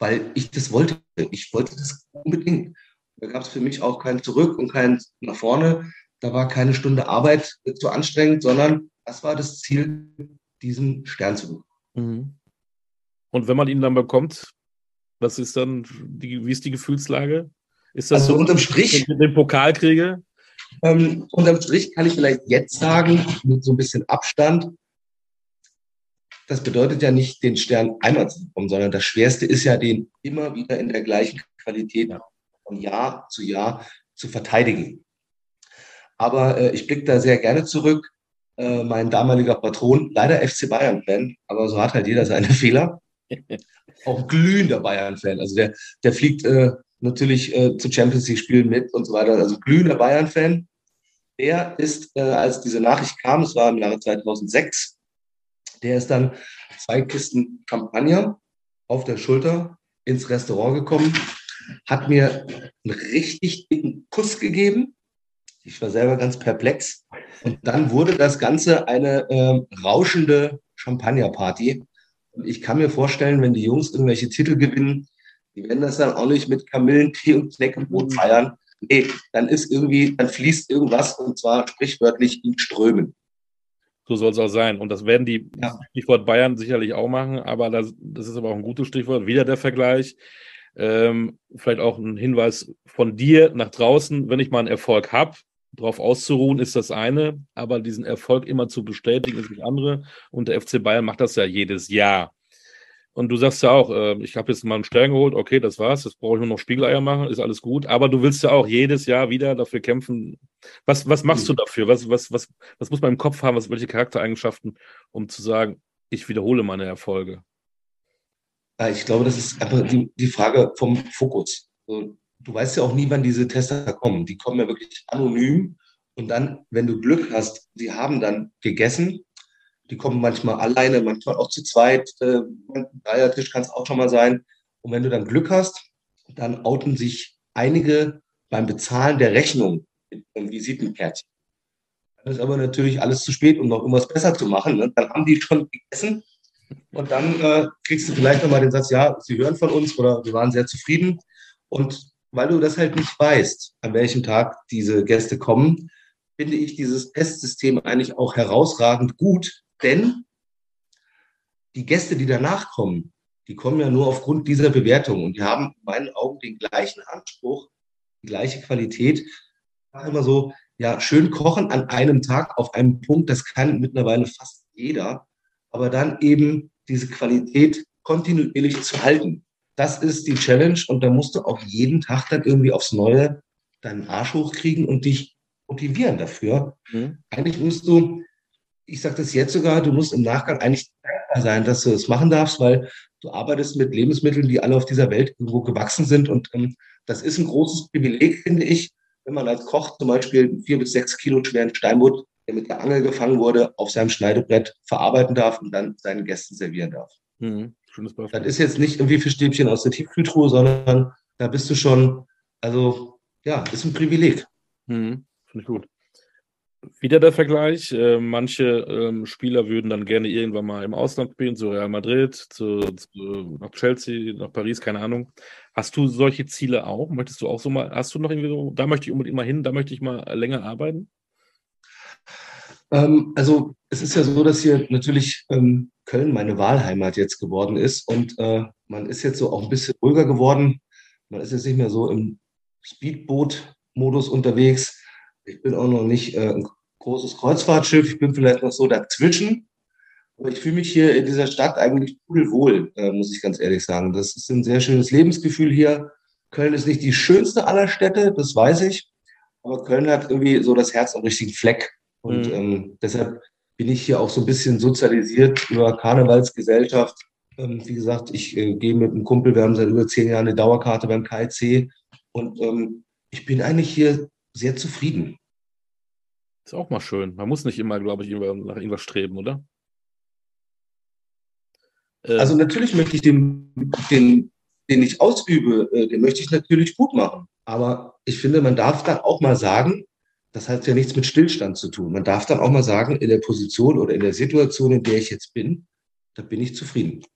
weil ich das wollte. Ich wollte das unbedingt. Da gab es für mich auch kein Zurück und kein nach vorne. Da war keine Stunde Arbeit zu anstrengend, sondern das war das Ziel, diesen Stern zu bekommen. Mhm. Und wenn man ihn dann bekommt, was ist dann, die, wie ist die Gefühlslage? Ist das also so unterm Strich den Pokal kriege? Ähm, unterm Strich kann ich vielleicht jetzt sagen, mit so ein bisschen Abstand, das bedeutet ja nicht, den Stern einmal zu bekommen, sondern das Schwerste ist ja, den immer wieder in der gleichen Qualität von Jahr zu Jahr zu verteidigen. Aber äh, ich blicke da sehr gerne zurück. Äh, mein damaliger Patron, leider FC Bayern-Fan, aber so hat halt jeder seine Fehler. Auch glühender Bayern-Fan. Also der, der fliegt äh, natürlich äh, zu Champions League-Spielen mit und so weiter. Also glühender Bayern-Fan. Der ist, äh, als diese Nachricht kam, es war im Jahre 2006, der ist dann zwei Kisten Champagner auf der Schulter ins Restaurant gekommen, hat mir einen richtig dicken Kuss gegeben. Ich war selber ganz perplex. Und dann wurde das Ganze eine äh, rauschende Champagnerparty. Und ich kann mir vorstellen, wenn die Jungs irgendwelche Titel gewinnen, die werden das dann auch nicht mit Kamillentee und Knäckebrot mhm. feiern. Nee, dann ist irgendwie, dann fließt irgendwas und zwar sprichwörtlich in Strömen. So soll es auch sein. Und das werden die ja. Stichwort Bayern sicherlich auch machen, aber das, das ist aber auch ein gutes Stichwort. Wieder der Vergleich. Ähm, vielleicht auch ein Hinweis von dir nach draußen, wenn ich mal einen Erfolg habe, darauf auszuruhen, ist das eine, aber diesen Erfolg immer zu bestätigen, ist das andere. Und der FC Bayern macht das ja jedes Jahr. Und du sagst ja auch, äh, ich habe jetzt mal einen Stern geholt, okay, das war's, jetzt brauche ich nur noch Spiegeleier machen, ist alles gut. Aber du willst ja auch jedes Jahr wieder dafür kämpfen. Was, was machst du dafür? Was, was, was, was muss man im Kopf haben? Was, welche Charaktereigenschaften, um zu sagen, ich wiederhole meine Erfolge? Ich glaube, das ist einfach die, die Frage vom Fokus. Du weißt ja auch nie, wann diese Tester kommen. Die kommen ja wirklich anonym. Und dann, wenn du Glück hast, sie haben dann gegessen die kommen manchmal alleine, manchmal auch zu zweit. Äh, ein Dreiertisch kann es auch schon mal sein. Und wenn du dann Glück hast, dann outen sich einige beim Bezahlen der Rechnung mit einem Visitenkärtchen. Dann ist aber natürlich alles zu spät, um noch irgendwas besser zu machen. Ne? Dann haben die schon gegessen und dann äh, kriegst du vielleicht nochmal den Satz, ja, sie hören von uns oder wir waren sehr zufrieden. Und weil du das halt nicht weißt, an welchem Tag diese Gäste kommen, finde ich dieses Testsystem eigentlich auch herausragend gut, denn die Gäste, die danach kommen, die kommen ja nur aufgrund dieser Bewertung und die haben in meinen Augen den gleichen Anspruch, die gleiche Qualität. Immer so, ja, schön kochen an einem Tag auf einem Punkt, das kann mittlerweile fast jeder, aber dann eben diese Qualität kontinuierlich zu halten. Das ist die Challenge und da musst du auch jeden Tag dann irgendwie aufs Neue deinen Arsch hochkriegen und dich motivieren dafür. Mhm. Eigentlich musst du ich sage das jetzt sogar, du musst im Nachgang eigentlich dankbar sein, dass du das machen darfst, weil du arbeitest mit Lebensmitteln, die alle auf dieser Welt irgendwo gewachsen sind. Und ähm, das ist ein großes Privileg, finde ich, wenn man als Koch zum Beispiel vier bis sechs Kilo schweren Steinbutt, der mit der Angel gefangen wurde, auf seinem Schneidebrett verarbeiten darf und dann seinen Gästen servieren darf. Mhm, schönes Beispiel. Das ist jetzt nicht irgendwie Fischstäbchen aus der Tiefkühltruhe, sondern da bist du schon, also ja, ist ein Privileg. Mhm, finde ich gut. Wieder der Vergleich. Äh, manche ähm, Spieler würden dann gerne irgendwann mal im Ausland spielen, zu Real Madrid, zu, zu, nach Chelsea, nach Paris, keine Ahnung. Hast du solche Ziele auch? Möchtest du auch so mal, hast du noch irgendwie so, da möchte ich unbedingt mal hin, da möchte ich mal länger arbeiten? Ähm, also es ist ja so, dass hier natürlich ähm, Köln meine Wahlheimat jetzt geworden ist und äh, man ist jetzt so auch ein bisschen ruhiger geworden. Man ist jetzt nicht mehr so im Speedboot-Modus unterwegs ich bin auch noch nicht äh, ein großes Kreuzfahrtschiff, ich bin vielleicht noch so dazwischen. Aber ich fühle mich hier in dieser Stadt eigentlich pudelwohl, äh, muss ich ganz ehrlich sagen. Das ist ein sehr schönes Lebensgefühl hier. Köln ist nicht die schönste aller Städte, das weiß ich. Aber Köln hat irgendwie so das Herz am richtigen Fleck. Und mhm. ähm, deshalb bin ich hier auch so ein bisschen sozialisiert über Karnevalsgesellschaft. Ähm, wie gesagt, ich äh, gehe mit einem Kumpel, wir haben seit über zehn Jahren eine Dauerkarte beim KIC. Und ähm, ich bin eigentlich hier sehr zufrieden. Ist auch mal schön. Man muss nicht immer, glaube ich, nach irgendwas streben, oder? Äh, also natürlich möchte ich den, den, den ich ausübe, äh, den möchte ich natürlich gut machen. Aber ich finde, man darf dann auch mal sagen, das hat ja nichts mit Stillstand zu tun. Man darf dann auch mal sagen, in der Position oder in der Situation, in der ich jetzt bin, da bin ich zufrieden.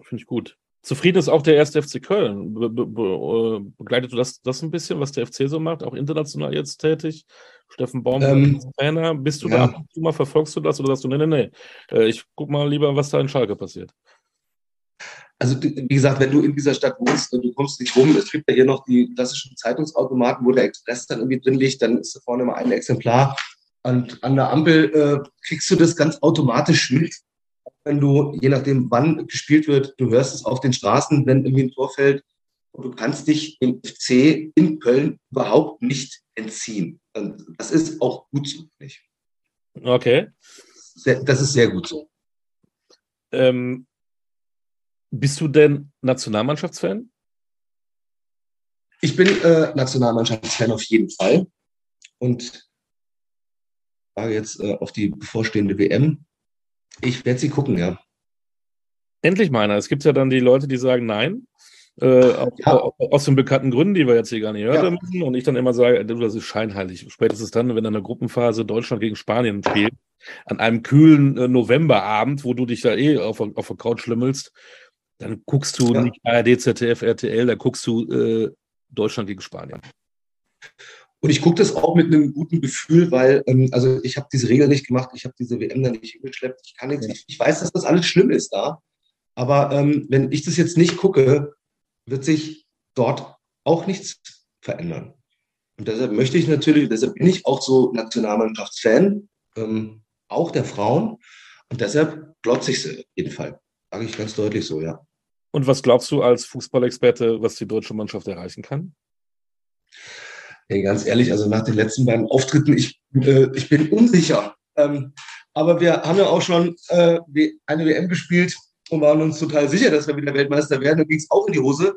Finde ich gut. Zufrieden ist auch der erste FC Köln. Be be be äh, begleitet du das, das ein bisschen, was der FC so macht, auch international jetzt tätig? Steffen Baum, ähm, Trainer, bist du ja. da ab und zu mal, verfolgst du das oder sagst du, nee, nee, nee, äh, ich guck mal lieber, was da in Schalke passiert? Also, wie gesagt, wenn du in dieser Stadt wohnst und du kommst nicht rum, es gibt ja hier noch die klassischen Zeitungsautomaten, wo der Express dann irgendwie drin liegt, dann ist da vorne mal ein Exemplar. Und an der Ampel äh, kriegst du das ganz automatisch mit wenn du, je nachdem wann gespielt wird, du hörst es auf den Straßen, wenn irgendwie ein Tor fällt. Und du kannst dich im FC in Köln überhaupt nicht entziehen. Und das ist auch gut so, nicht? Okay. Das ist sehr gut so. Ähm, bist du denn Nationalmannschaftsfan? Ich bin äh, Nationalmannschaftsfan auf jeden Fall. Und frage jetzt äh, auf die bevorstehende WM. Ich werde sie gucken, ja. Endlich meiner. Es gibt ja dann die Leute, die sagen Nein. Äh, auch, ja. aus den bekannten Gründen, die wir jetzt hier gar nicht hören ja. müssen. Und ich dann immer sage, das ist scheinheilig. Spätestens dann, wenn in der Gruppenphase Deutschland gegen Spanien spielt, an einem kühlen äh, Novemberabend, wo du dich da eh auf, auf der Couch schlimmelst, dann guckst du ja. nicht ARD, ZDF, RTL, da guckst du äh, Deutschland gegen Spanien. Und ich gucke das auch mit einem guten Gefühl, weil, ähm, also ich habe diese Regel nicht gemacht, ich habe diese WM dann nicht hingeschleppt, ich kann nichts, ich, ich, weiß, dass das alles schlimm ist da, aber ähm, wenn ich das jetzt nicht gucke, wird sich dort auch nichts verändern. Und deshalb möchte ich natürlich, deshalb bin ich auch so Nationalmannschaftsfan, ähm, auch der Frauen. Und deshalb glotze ich sie auf jeden Fall. Sage ich ganz deutlich so, ja. Und was glaubst du als Fußballexperte, was die deutsche Mannschaft erreichen kann? Hey, ganz ehrlich, also nach den letzten beiden Auftritten, ich, äh, ich bin unsicher. Ähm, aber wir haben ja auch schon äh, eine WM gespielt und waren uns total sicher, dass wir wieder Weltmeister werden. Da ging es auch in die Hose.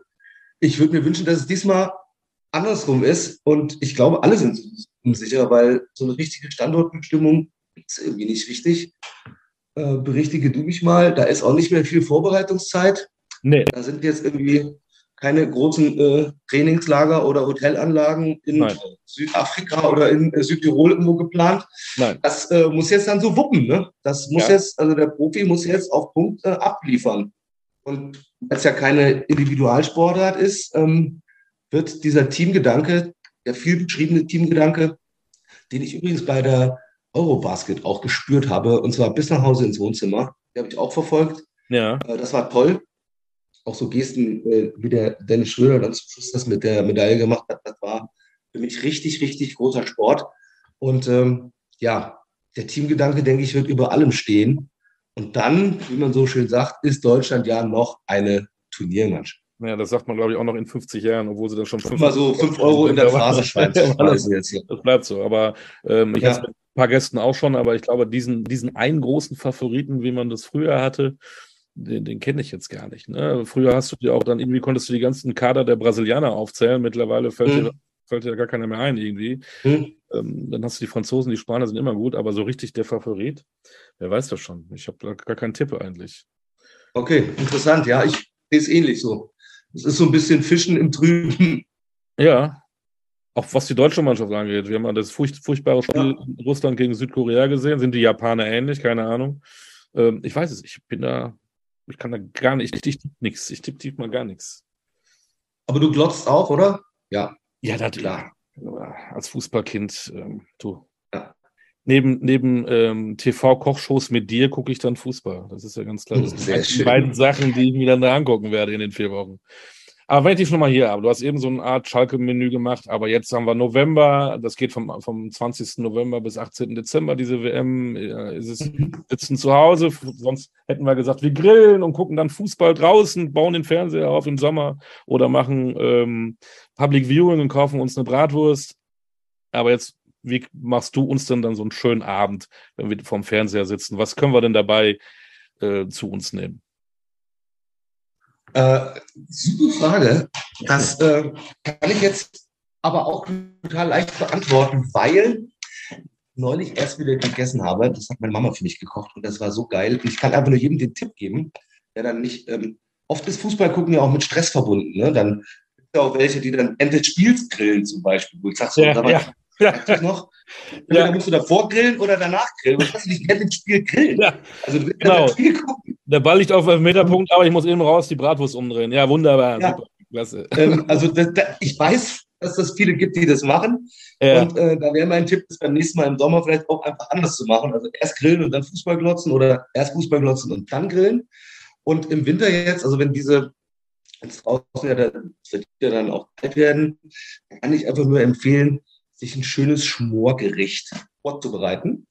Ich würde mir wünschen, dass es diesmal andersrum ist. Und ich glaube, alle sind unsicher, weil so eine richtige Standortbestimmung ist irgendwie nicht richtig. Äh, berichtige du mich mal, da ist auch nicht mehr viel Vorbereitungszeit. Nee. Da sind jetzt irgendwie keine großen äh, Trainingslager oder Hotelanlagen in Nein. Südafrika oder in äh, Südtirol irgendwo geplant. Nein. Das äh, muss jetzt dann so wuppen. Ne? Das muss ja. jetzt, also der Profi muss jetzt auf Punkt äh, abliefern. Und weil es ja keine Individualsportart ist, ähm, wird dieser Teamgedanke, der viel beschriebene Teamgedanke, den ich übrigens bei der Eurobasket auch gespürt habe, und zwar bis nach Hause ins Wohnzimmer, die habe ich auch verfolgt. Ja. Äh, das war toll auch so Gesten, äh, wie der Dennis Schröder dann zum Schluss das mit der Medaille gemacht hat, das war für mich richtig, richtig großer Sport. Und ähm, ja, der Teamgedanke, denke ich, wird über allem stehen. Und dann, wie man so schön sagt, ist Deutschland ja noch eine Turniermannschaft. Ja, das sagt man, glaube ich, auch noch in 50 Jahren, obwohl sie dann schon fünf Mal so 5 Euro in der Phrasenschweiz. das, das bleibt so. Aber ähm, ich ja. hatte mit ein paar Gästen auch schon, aber ich glaube, diesen, diesen einen großen Favoriten, wie man das früher hatte, den, den kenne ich jetzt gar nicht. Ne? Früher hast du dir auch dann irgendwie konntest du die ganzen Kader der Brasilianer aufzählen. Mittlerweile fällt, mhm. dir, fällt dir gar keiner mehr ein irgendwie. Mhm. Ähm, dann hast du die Franzosen, die Spanier sind immer gut, aber so richtig der Favorit, wer weiß das schon. Ich habe gar keinen Tipp eigentlich. Okay, interessant. Ja, ich sehe es ähnlich so. Es ist so ein bisschen Fischen im Trüben. Ja, auch was die deutsche Mannschaft angeht. Wir haben ja das furcht, furchtbare Spiel ja. Russland gegen Südkorea gesehen. Sind die Japaner ähnlich? Keine Ahnung. Ähm, ich weiß es, ich bin da ich kann da gar nicht, ich tippe nichts. Ich tippe tipp mal gar nichts. Aber du glotzt auch, oder? Ja. Ja, das klar. Als Fußballkind, ähm, du. Ja. Neben, neben ähm, TV-Kochshows mit dir gucke ich dann Fußball. Das ist ja ganz klar. Das sind die beiden Sachen, die ich mir dann da angucken werde in den vier Wochen. Aber wenn ich dich nochmal hier habe, du hast eben so eine Art Schalke-Menü gemacht, aber jetzt haben wir November, das geht vom, vom 20. November bis 18. Dezember, diese WM. Ist es mhm. sitzen zu Hause, sonst hätten wir gesagt, wir grillen und gucken dann Fußball draußen, bauen den Fernseher auf im Sommer oder machen ähm, Public Viewing und kaufen uns eine Bratwurst. Aber jetzt, wie machst du uns denn dann so einen schönen Abend, wenn wir vorm Fernseher sitzen? Was können wir denn dabei äh, zu uns nehmen? Äh, super Frage. Das äh, kann ich jetzt aber auch total leicht beantworten, weil neulich erst wieder gegessen habe. Das hat meine Mama für mich gekocht und das war so geil. Und ich kann einfach nur jedem den Tipp geben, der dann nicht. Ähm, oft ist Fußball gucken ja auch mit Stress verbunden. Ne? Dann gibt es ja auch welche, die dann Ende des Spiels grillen zum Beispiel. Wo ich sag so, ja, ja. Ja. noch? Ja. musst du davor grillen oder danach grillen. Du nicht während dem Spiel grillen? Ja. Also du willst genau. das Spiel gucken. Der Ball liegt auf dem Meterpunkt, aber ich muss eben raus die Bratwurst umdrehen. Ja, wunderbar. Ja. Super. Klasse. Ähm, also das, das, ich weiß, dass es viele gibt, die das machen. Ja. Und äh, da wäre mein Tipp, das beim nächsten Mal im Sommer vielleicht auch einfach anders zu machen. Also erst grillen und dann Fußball glotzen oder erst Fußball glotzen und dann grillen. Und im Winter jetzt, also wenn diese jetzt draußen ja, dann, ja dann auch kalt werden, kann ich einfach nur empfehlen, sich ein schönes Schmorgericht vorzubereiten.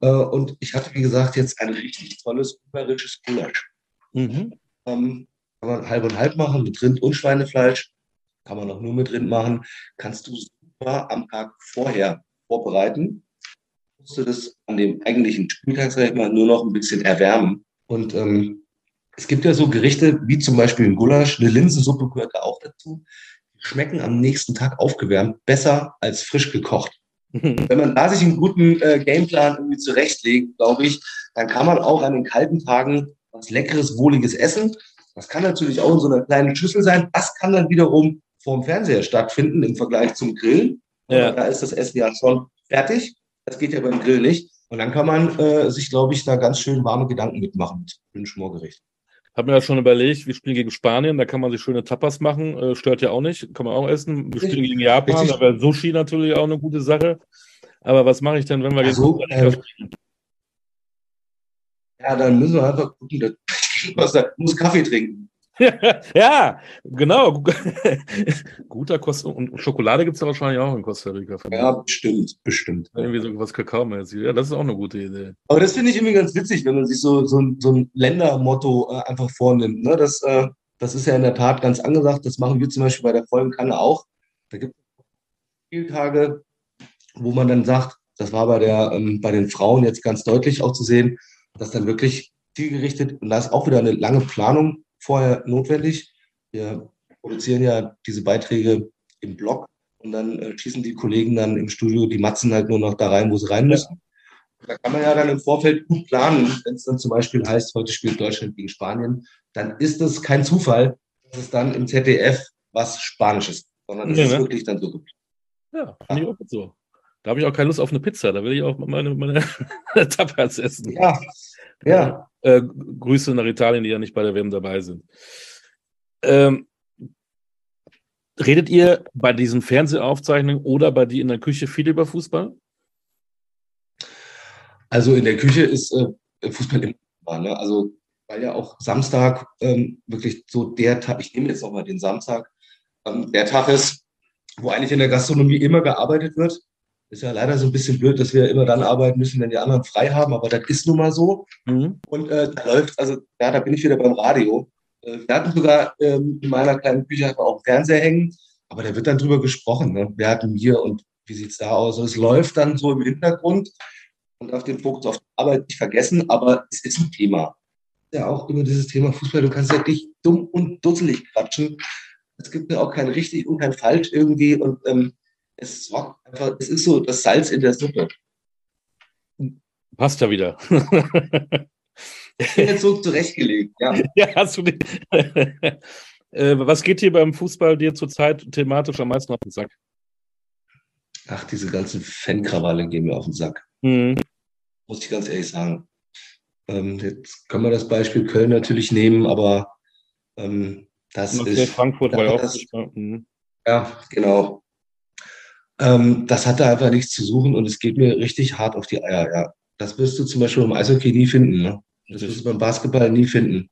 Äh, und ich hatte, wie gesagt, jetzt ein richtig tolles ungarisches Gulasch. Mhm. Ähm, kann man halb und halb machen mit Rind und Schweinefleisch. Kann man auch nur mit Rind machen. Kannst du super am Tag vorher vorbereiten. Musst du das an dem eigentlichen Spieltag, sag ich mal, nur noch ein bisschen erwärmen. Und ähm, es gibt ja so Gerichte wie zum Beispiel ein Gulasch, eine Linsensuppe gehört da auch dazu. Schmecken am nächsten Tag aufgewärmt besser als frisch gekocht. Wenn man da sich einen guten äh, Gameplan irgendwie zurechtlegt, glaube ich, dann kann man auch an den kalten Tagen was leckeres, wohliges essen. Das kann natürlich auch in so einer kleinen Schüssel sein. Das kann dann wiederum vorm Fernseher stattfinden im Vergleich zum Grillen. Ja. Da ist das Essen ja schon fertig. Das geht ja beim Grill nicht. Und dann kann man äh, sich, glaube ich, da ganz schön warme Gedanken mitmachen mit dem Schmorgericht. Hab mir ja schon überlegt, wir spielen gegen Spanien, da kann man sich schöne Tapas machen, äh, stört ja auch nicht, kann man auch essen. Wir spielen gegen Japan, Richtig. da wäre Sushi natürlich auch eine gute Sache. Aber was mache ich denn, wenn wir also, gegen äh, spielen? Ja, dann müssen wir einfach gucken, dass, muss Kaffee trinken. ja, genau. Guter Costa und Schokolade gibt es ja wahrscheinlich auch in Costa Rica. Ja, bestimmt, bestimmt. Irgendwie so was Kakao-mäßig. Ja, das ist auch eine gute Idee. Aber das finde ich irgendwie ganz witzig, wenn man sich so, so, so ein Ländermotto äh, einfach vornimmt. Ne? Das, äh, das ist ja in der Tat ganz angesagt. Das machen wir zum Beispiel bei der vollen Kanne auch. Da gibt es Spieltage, wo man dann sagt, das war bei, der, ähm, bei den Frauen jetzt ganz deutlich auch zu sehen, dass dann wirklich zielgerichtet, und da ist auch wieder eine lange Planung vorher notwendig. Wir produzieren ja diese Beiträge im Blog und dann äh, schießen die Kollegen dann im Studio die Matzen halt nur noch da rein, wo sie rein müssen. Da kann man ja dann im Vorfeld gut planen. Wenn es dann zum Beispiel heißt, heute spielt Deutschland gegen Spanien, dann ist es kein Zufall, dass es dann im ZDF was Spanisches sondern es ja, ist ne? wirklich dann so gibt. Ja, auch so. Da habe ich auch keine Lust auf eine Pizza. Da will ich auch meine, meine Tapas essen. Ja, ja. Äh, Grüße nach Italien, die ja nicht bei der WM dabei sind. Ähm, redet ihr bei diesen Fernsehaufzeichnungen oder bei dir in der Küche viel über Fußball? Also in der Küche ist äh, Fußball immer, ne? Also weil ja auch Samstag ähm, wirklich so der Tag, ich nehme jetzt auch mal den Samstag, ähm, der Tag ist, wo eigentlich in der Gastronomie immer gearbeitet wird. Ist ja leider so ein bisschen blöd, dass wir immer dann arbeiten müssen, wenn die anderen frei haben, aber das ist nun mal so. Mhm. Und äh, da läuft, also ja, da bin ich wieder beim Radio. Äh, wir hatten sogar ähm, in meiner kleinen Küche auch einen Fernseher hängen, aber da wird dann drüber gesprochen. Ne? Wir hatten hier und wie sieht es da aus? Und es läuft dann so im Hintergrund und darf den Fokus auf die Arbeit nicht vergessen, aber es ist ein Thema. Ja, auch immer dieses Thema Fußball. Du kannst ja dich dumm und dusselig quatschen. Es gibt ja auch kein richtig und kein falsch irgendwie und ähm, es sorgt einfach, es ist so das Salz in der Suppe. Passt ja wieder. ich bin jetzt so zurechtgelegt, ja. Ja, hast du den. Äh, was geht hier beim Fußball dir zurzeit thematisch am meisten auf den Sack? Ach, diese ganzen Fankrawalle gehen mir auf den Sack. Mhm. Muss ich ganz ehrlich sagen. Ähm, jetzt können wir das Beispiel Köln natürlich nehmen, aber ähm, das ist. Frankfurt war ja auch. Mhm. Ja, genau. Ähm, das hat da einfach nichts zu suchen und es geht mir richtig hart auf die Eier. Ja. Das wirst du zum Beispiel im Eishockey nie finden. Ne? Das wirst du beim Basketball nie finden.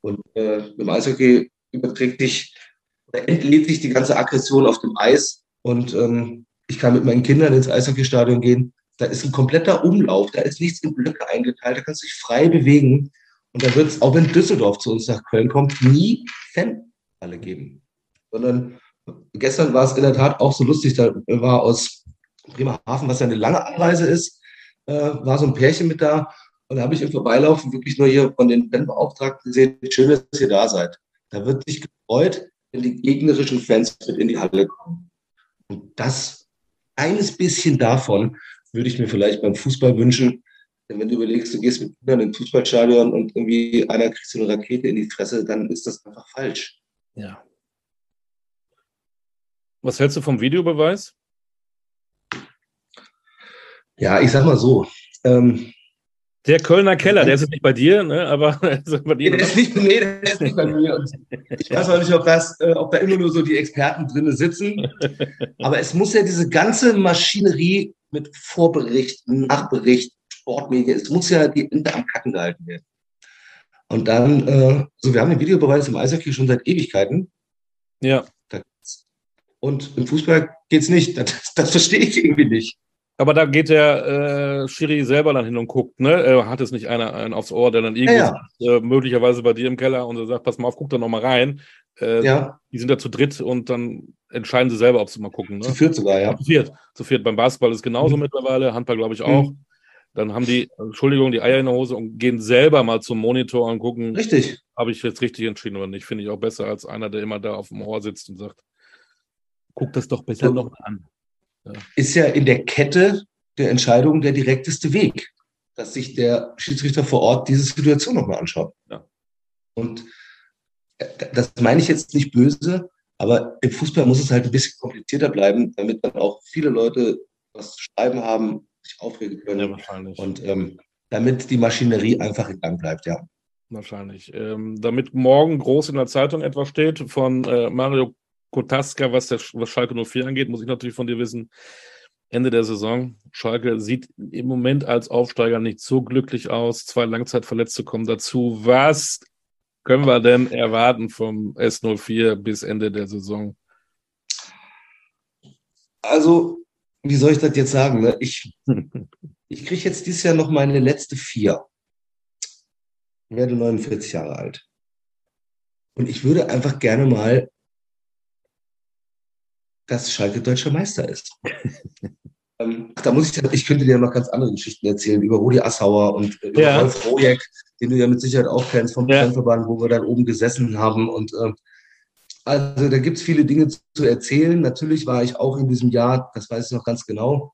Und äh, im Eishockey überträgt dich, entlädt sich die ganze Aggression auf dem Eis. Und ähm, ich kann mit meinen Kindern ins Eishockeystadion gehen. Da ist ein kompletter Umlauf, da ist nichts in Blöcke eingeteilt, da kannst du dich frei bewegen. Und da wird es, auch wenn Düsseldorf zu uns nach Köln kommt, nie Fanhalle geben. Sondern gestern war es in der Tat auch so lustig, da war aus Bremerhaven, was ja eine lange Anreise ist, äh, war so ein Pärchen mit da. Und da habe ich im Vorbeilaufen wirklich nur hier von den Fanbeauftragten gesehen, schön, dass ihr da seid. Da wird sich gefreut, wenn die gegnerischen Fans mit in die Halle kommen. Und das, eines bisschen davon würde ich mir vielleicht beim Fußball wünschen. Denn wenn du überlegst, du gehst mit Kindern ins Fußballstadion und irgendwie einer kriegt so eine Rakete in die Fresse, dann ist das einfach falsch. Ja, was hältst du vom Videobeweis? Ja, ich sag mal so. Ähm, der Kölner Keller, der ist nicht bei dir, ne? aber bei dir. Der ist nicht, nee, der ist nicht bei mir. Und ich weiß auch nicht, ob, das, äh, ob da immer nur so die Experten drin sitzen. Aber es muss ja diese ganze Maschinerie mit Vorbericht, Nachbericht, Sportmedien, es muss ja die Ende am Kacken gehalten werden. Und dann, äh, so wir haben den Videobeweis im Eishockey schon seit Ewigkeiten. Ja. Und im Fußball geht es nicht. Das, das verstehe ich irgendwie nicht. Aber da geht der äh, Schiri selber dann hin und guckt, ne? Äh, hat es nicht einer einen aufs Ohr, der dann irgendwo ja, ja. Äh, möglicherweise bei dir im Keller und sagt, pass mal auf, guck da nochmal rein. Äh, ja. Die sind da zu dritt und dann entscheiden sie selber, ob sie mal gucken. Ne? Zu viert sogar, ja. Zu viert. Zu viert. Beim Basketball ist genauso mhm. mittlerweile, Handball glaube ich auch. Mhm. Dann haben die, Entschuldigung, die Eier in der Hose und gehen selber mal zum Monitor und gucken. Richtig. Habe ich jetzt richtig entschieden oder nicht? Finde ich auch besser als einer, der immer da auf dem Ohr sitzt und sagt, Guck das doch besser so, noch an. Ja. Ist ja in der Kette der Entscheidung der direkteste Weg, dass sich der Schiedsrichter vor Ort diese Situation nochmal anschaut. Ja. Und äh, das meine ich jetzt nicht böse, aber im Fußball muss es halt ein bisschen komplizierter bleiben, damit dann auch viele Leute was zu schreiben haben, sich aufregen können. Ja, wahrscheinlich. Und ähm, damit die Maschinerie einfach in Gang bleibt, ja. Wahrscheinlich. Ähm, damit morgen groß in der Zeitung etwas steht von äh, Mario Kotaska, was, der, was Schalke 04 angeht, muss ich natürlich von dir wissen. Ende der Saison. Schalke sieht im Moment als Aufsteiger nicht so glücklich aus. Zwei Langzeitverletzte kommen dazu. Was können wir denn erwarten vom S04 bis Ende der Saison? Also, wie soll ich das jetzt sagen? Ne? Ich, ich kriege jetzt dieses Jahr noch meine letzte vier. Ich werde 49 Jahre alt. Und ich würde einfach gerne mal, dass Schalke deutscher Meister ist. ähm, da muss ich, ich könnte dir noch ganz andere Geschichten erzählen über Rudi Assauer und äh, über ja. Rolf Rojek, den du ja mit Sicherheit auch kennst vom ja. Fanverband, wo wir dann oben gesessen haben und äh, also da gibt es viele Dinge zu erzählen. Natürlich war ich auch in diesem Jahr, das weiß ich noch ganz genau,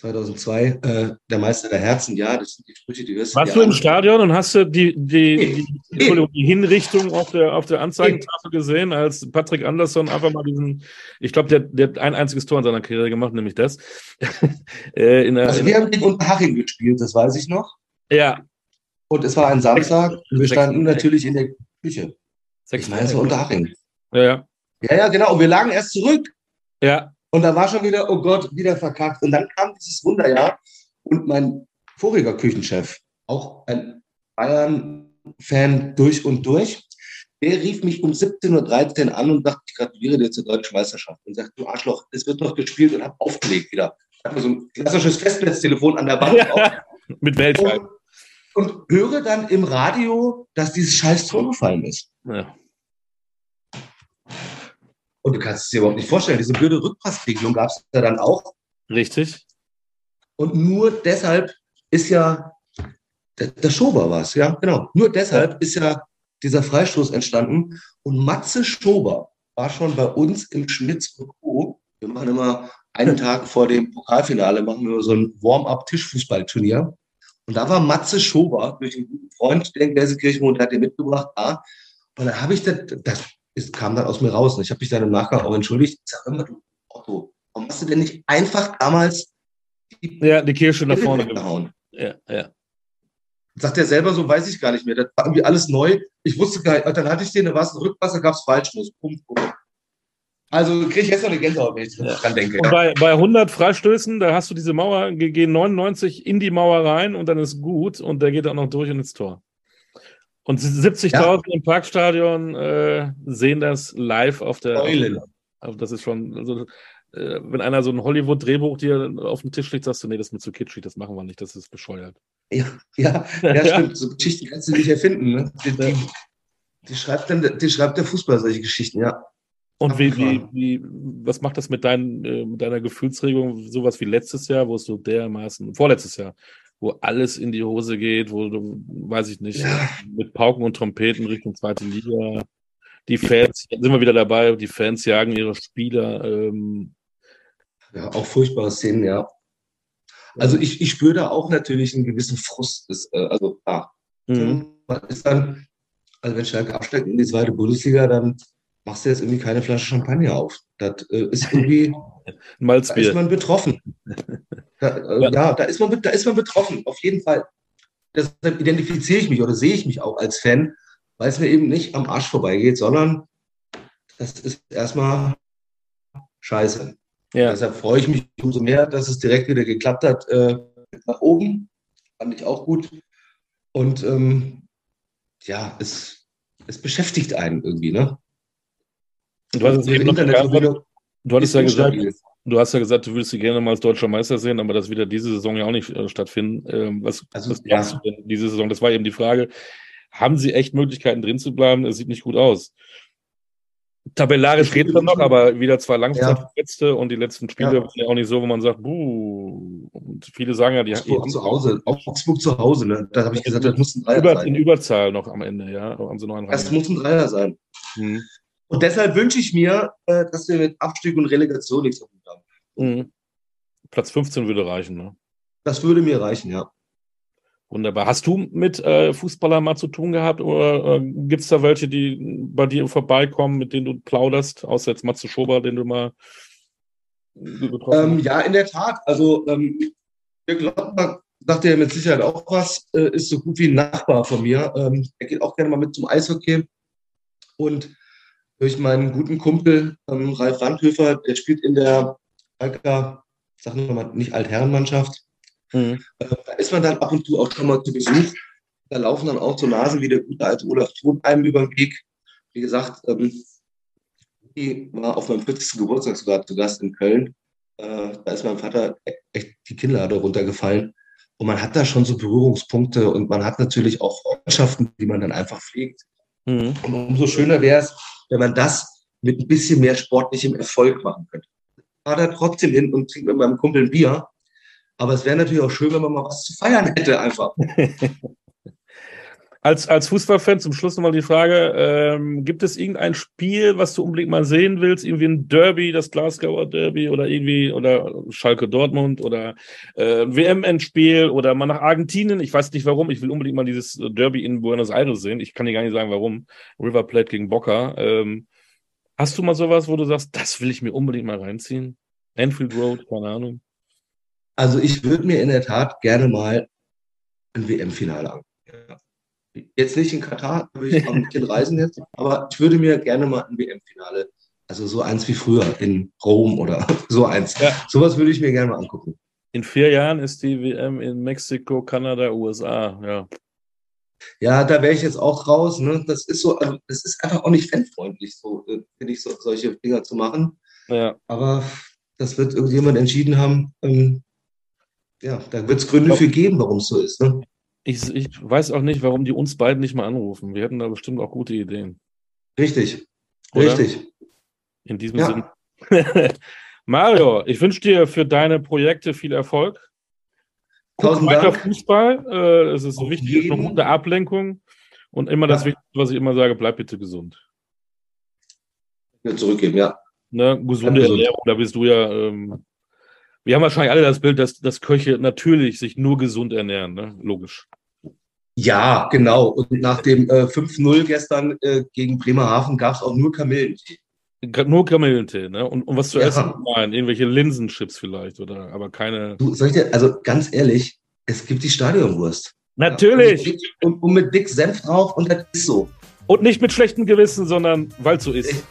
2002, äh, der Meister der Herzen. Ja, das sind die Sprüche, die du. Warst du im Stadion und hast du die, die, die, die Hinrichtung auf der, auf der Anzeigentafel gesehen, als Patrick Andersson einfach mal diesen, ich glaube, der, der hat ein einziges Tor in seiner Karriere gemacht, nämlich das. äh, der, also wir haben gegen Unterhaching gespielt, das weiß ich noch. Ja. Und es war ein Samstag und wir standen natürlich in der Küche. Ich meine, es war Unterhaching. Ja, ja. Ja, ja, genau. Und wir lagen erst zurück. Ja. Und da war schon wieder, oh Gott, wieder verkackt. Und dann kam dieses Wunderjahr und mein voriger Küchenchef, auch ein Bayern-Fan durch und durch, der rief mich um 17.13 Uhr an und dachte, ich gratuliere dir zur deutschen Meisterschaft. Und sagt, du Arschloch, es wird noch gespielt und hab aufgelegt wieder. Ich habe so ein klassisches Festnetztelefon an der Bank. Ja, mit Weltschalt. Und, und höre dann im Radio, dass dieses scheiß Tor gefallen ist. Ja. Und du kannst es dir überhaupt nicht vorstellen, diese blöde Rückpassregelung gab es ja dann auch. Richtig. Und nur deshalb ist ja, der, der Schober war es, ja, genau. Nur deshalb ist ja dieser Freistoß entstanden. Und Matze Schober war schon bei uns im Schmitz Co. Wir machen immer einen Tag vor dem Pokalfinale, machen wir so ein Warm-up-Tischfußballturnier. Und da war Matze Schober durch einen guten Freund, der in Gelsenkirchen wohnt, hat den mitgebracht. Ah, und da habe ich das, das es kam dann aus mir raus. Und ich habe mich dann im Nachgang auch entschuldigt. Ich sage immer, du Otto, warum hast du denn nicht einfach damals die, ja, die Kirsche nach vorne gehauen? Ja, ja. Sagt er selber so, weiß ich gar nicht mehr. Das war irgendwie alles neu. Ich wusste gar nicht, dann hatte ich den, da war es ein Rückwasser, gab es Freistoß. Punkt, Punkt. Also kriege ich jetzt noch eine Gänsehaut, wenn ich dran denke. Und bei, bei 100 Freistößen, da hast du diese Mauer, gehen 99 in die Mauer rein und dann ist gut und der geht auch noch durch und ins Tor. Und 70.000 ja. im Parkstadion äh, sehen das live auf der. Eulen. Also das ist schon, also, äh, wenn einer so ein Hollywood-Drehbuch dir auf den Tisch legt, sagst du, nee, das ist mir zu kitschig, das machen wir nicht, das ist bescheuert. Ja, ja, ja, stimmt. So Geschichten kannst du nicht erfinden. Ne? Die, die, die, schreibt dann, die schreibt der Fußball solche Geschichten, ja. Und wie, wie, wie, was macht das mit, dein, äh, mit deiner Gefühlsregung, sowas wie letztes Jahr, wo es so dermaßen, vorletztes Jahr, wo alles in die Hose geht, wo du, weiß ich nicht, ja. mit Pauken und Trompeten Richtung zweite Liga. Die Fans, sind wir wieder dabei, die Fans jagen ihre Spieler. Ähm. Ja, auch furchtbare Szenen, ja. Also ich, ich spüre da auch natürlich einen gewissen Frust. Ist, äh, also, ah, mhm. ist dann, also wenn Schalke absteigt in die zweite Bundesliga, dann machst du jetzt irgendwie keine Flasche Champagner auf. Das äh, ist irgendwie, Malzbier. da ist man betroffen. Da, äh, ja. ja, da, ist man, da ist man betroffen, auf jeden Fall. Deshalb identifiziere ich mich oder sehe ich mich auch als Fan, weil es mir eben nicht am Arsch vorbeigeht, sondern das ist erstmal scheiße. Ja. Deshalb freue ich mich umso mehr, dass es direkt wieder geklappt hat äh, nach oben. Fand ich auch gut. Und ähm, ja, es, es beschäftigt einen irgendwie, ne? Du hast es eben noch gesagt, du hattest ja gesagt, du hast ja gesagt, du würdest sie gerne mal als deutscher Meister sehen, aber das wird ja diese Saison ja auch nicht äh, stattfinden. Ähm, was, also, was ja. du denn diese Saison? Das war eben die Frage. Haben sie echt Möglichkeiten drin zu bleiben? Es sieht nicht gut aus. Tabellarisch geht es dann noch, aber wieder zwei Langzeitverletzte ja. und die letzten Spiele ja. waren ja auch nicht so, wo man sagt, buh. Und viele sagen ja, die Augsburg haben zu Hause, Augsburg zu Hause, ne? Da habe ich gesagt, das muss ein Dreier Über, sein. In Überzahl noch am Ende, ja. Haben sie noch einen das muss ein Dreier sein. Hm. Und deshalb wünsche ich mir, äh, dass wir mit Abstieg und Relegation nichts auf haben. Mhm. Platz 15 würde reichen, ne? Das würde mir reichen, ja. Wunderbar. Hast du mit äh, Fußballern mal zu tun gehabt oder äh, gibt es da welche, die bei dir vorbeikommen, mit denen du plauderst, außer jetzt Matze Schober, den du mal ähm, Ja, in der Tat. Also ähm, Dirk Lottmann sagt ja mit Sicherheit auch was, äh, ist so gut wie ein Nachbar von mir. Ähm, er geht auch gerne mal mit zum Eishockey. Und durch meinen guten Kumpel ähm, Ralf Randhöfer, der spielt in der Alka, sagen wir mal, nicht Altherrenmannschaft, Mhm. Äh, da ist man dann ab und zu auch schon mal zu Besuch. Da laufen dann auch so Nasen wie der gute alte Olaf Thun einem über den Weg. Wie gesagt, ähm, ich war auf meinem 40. Geburtstag sogar zu Gast in Köln. Äh, da ist meinem Vater echt die Kinnlade runtergefallen. Und man hat da schon so Berührungspunkte und man hat natürlich auch Freundschaften, die man dann einfach pflegt. Mhm. Und umso schöner wäre es, wenn man das mit ein bisschen mehr sportlichem Erfolg machen könnte. Ich war da trotzdem hin und trinke mit meinem Kumpel ein Bier aber es wäre natürlich auch schön, wenn man mal was zu feiern hätte, einfach. als, als Fußballfan zum Schluss nochmal die Frage: ähm, Gibt es irgendein Spiel, was du unbedingt mal sehen willst? Irgendwie ein Derby, das Glasgower Derby oder irgendwie, oder Schalke Dortmund oder äh, WM-Endspiel oder mal nach Argentinien? Ich weiß nicht warum. Ich will unbedingt mal dieses Derby in Buenos Aires sehen. Ich kann dir gar nicht sagen, warum. River Plate gegen Boca. Ähm, hast du mal sowas, wo du sagst, das will ich mir unbedingt mal reinziehen? Anfield Road, keine Ahnung. Also ich würde mir in der Tat gerne mal ein WM-Finale angucken. Jetzt nicht in Katar, da würde ich auch ein bisschen reisen jetzt, aber ich würde mir gerne mal ein WM-Finale, also so eins wie früher in Rom oder so eins. Ja. Sowas würde ich mir gerne mal angucken. In vier Jahren ist die WM in Mexiko, Kanada, USA, ja. Ja, da wäre ich jetzt auch raus. Ne? Das ist so, also das ist einfach auch nicht fanfreundlich, so, äh, finde ich, so, solche Dinger zu machen. Ja. Aber das wird irgendjemand entschieden haben. Ähm, ja, da wird es Gründe für geben, warum es so ist. Ne? Ich, ich weiß auch nicht, warum die uns beiden nicht mal anrufen. Wir hätten da bestimmt auch gute Ideen. Richtig. Oder? Richtig. In diesem ja. Sinne. Mario, ich wünsche dir für deine Projekte viel Erfolg. Guck weiter Dank. Fußball. Äh, es ist Auf wichtig, eine gute Ablenkung. Und immer ja. das Wichtigste, was ich immer sage, bleib bitte gesund. Ja, zurückgeben, ja. Ne, gesunde Ernährung, da bist du ja ähm, wir haben wahrscheinlich alle das Bild, dass, dass Köche natürlich sich nur gesund ernähren, ne? logisch. Ja, genau. Und nach dem äh, 5-0 gestern äh, gegen Bremerhaven gab es auch nur Kamillentee. Nur Kamillentee, ne? Und, und was zu ja. essen? Nein, irgendwelche Linsenchips vielleicht, oder? Aber keine. Du, soll ich dir, also ganz ehrlich, es gibt die Stadionwurst. Natürlich. Ja, und, und, mit dick Senf drauf und das ist so. Und nicht mit schlechtem Gewissen, sondern weil es so ist.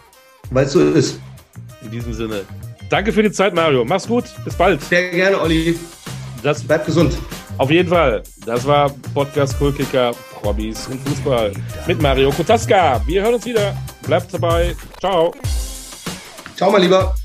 Weil es so ist. In diesem Sinne. Danke für die Zeit, Mario. Mach's gut. Bis bald. Sehr gerne, Olli. Das bleibt gesund. Auf jeden Fall. Das war Podcast Kulkicker, Hobbys und Fußball mit Mario Kotaska. Wir hören uns wieder. Bleibt dabei. Ciao. Ciao, mein Lieber.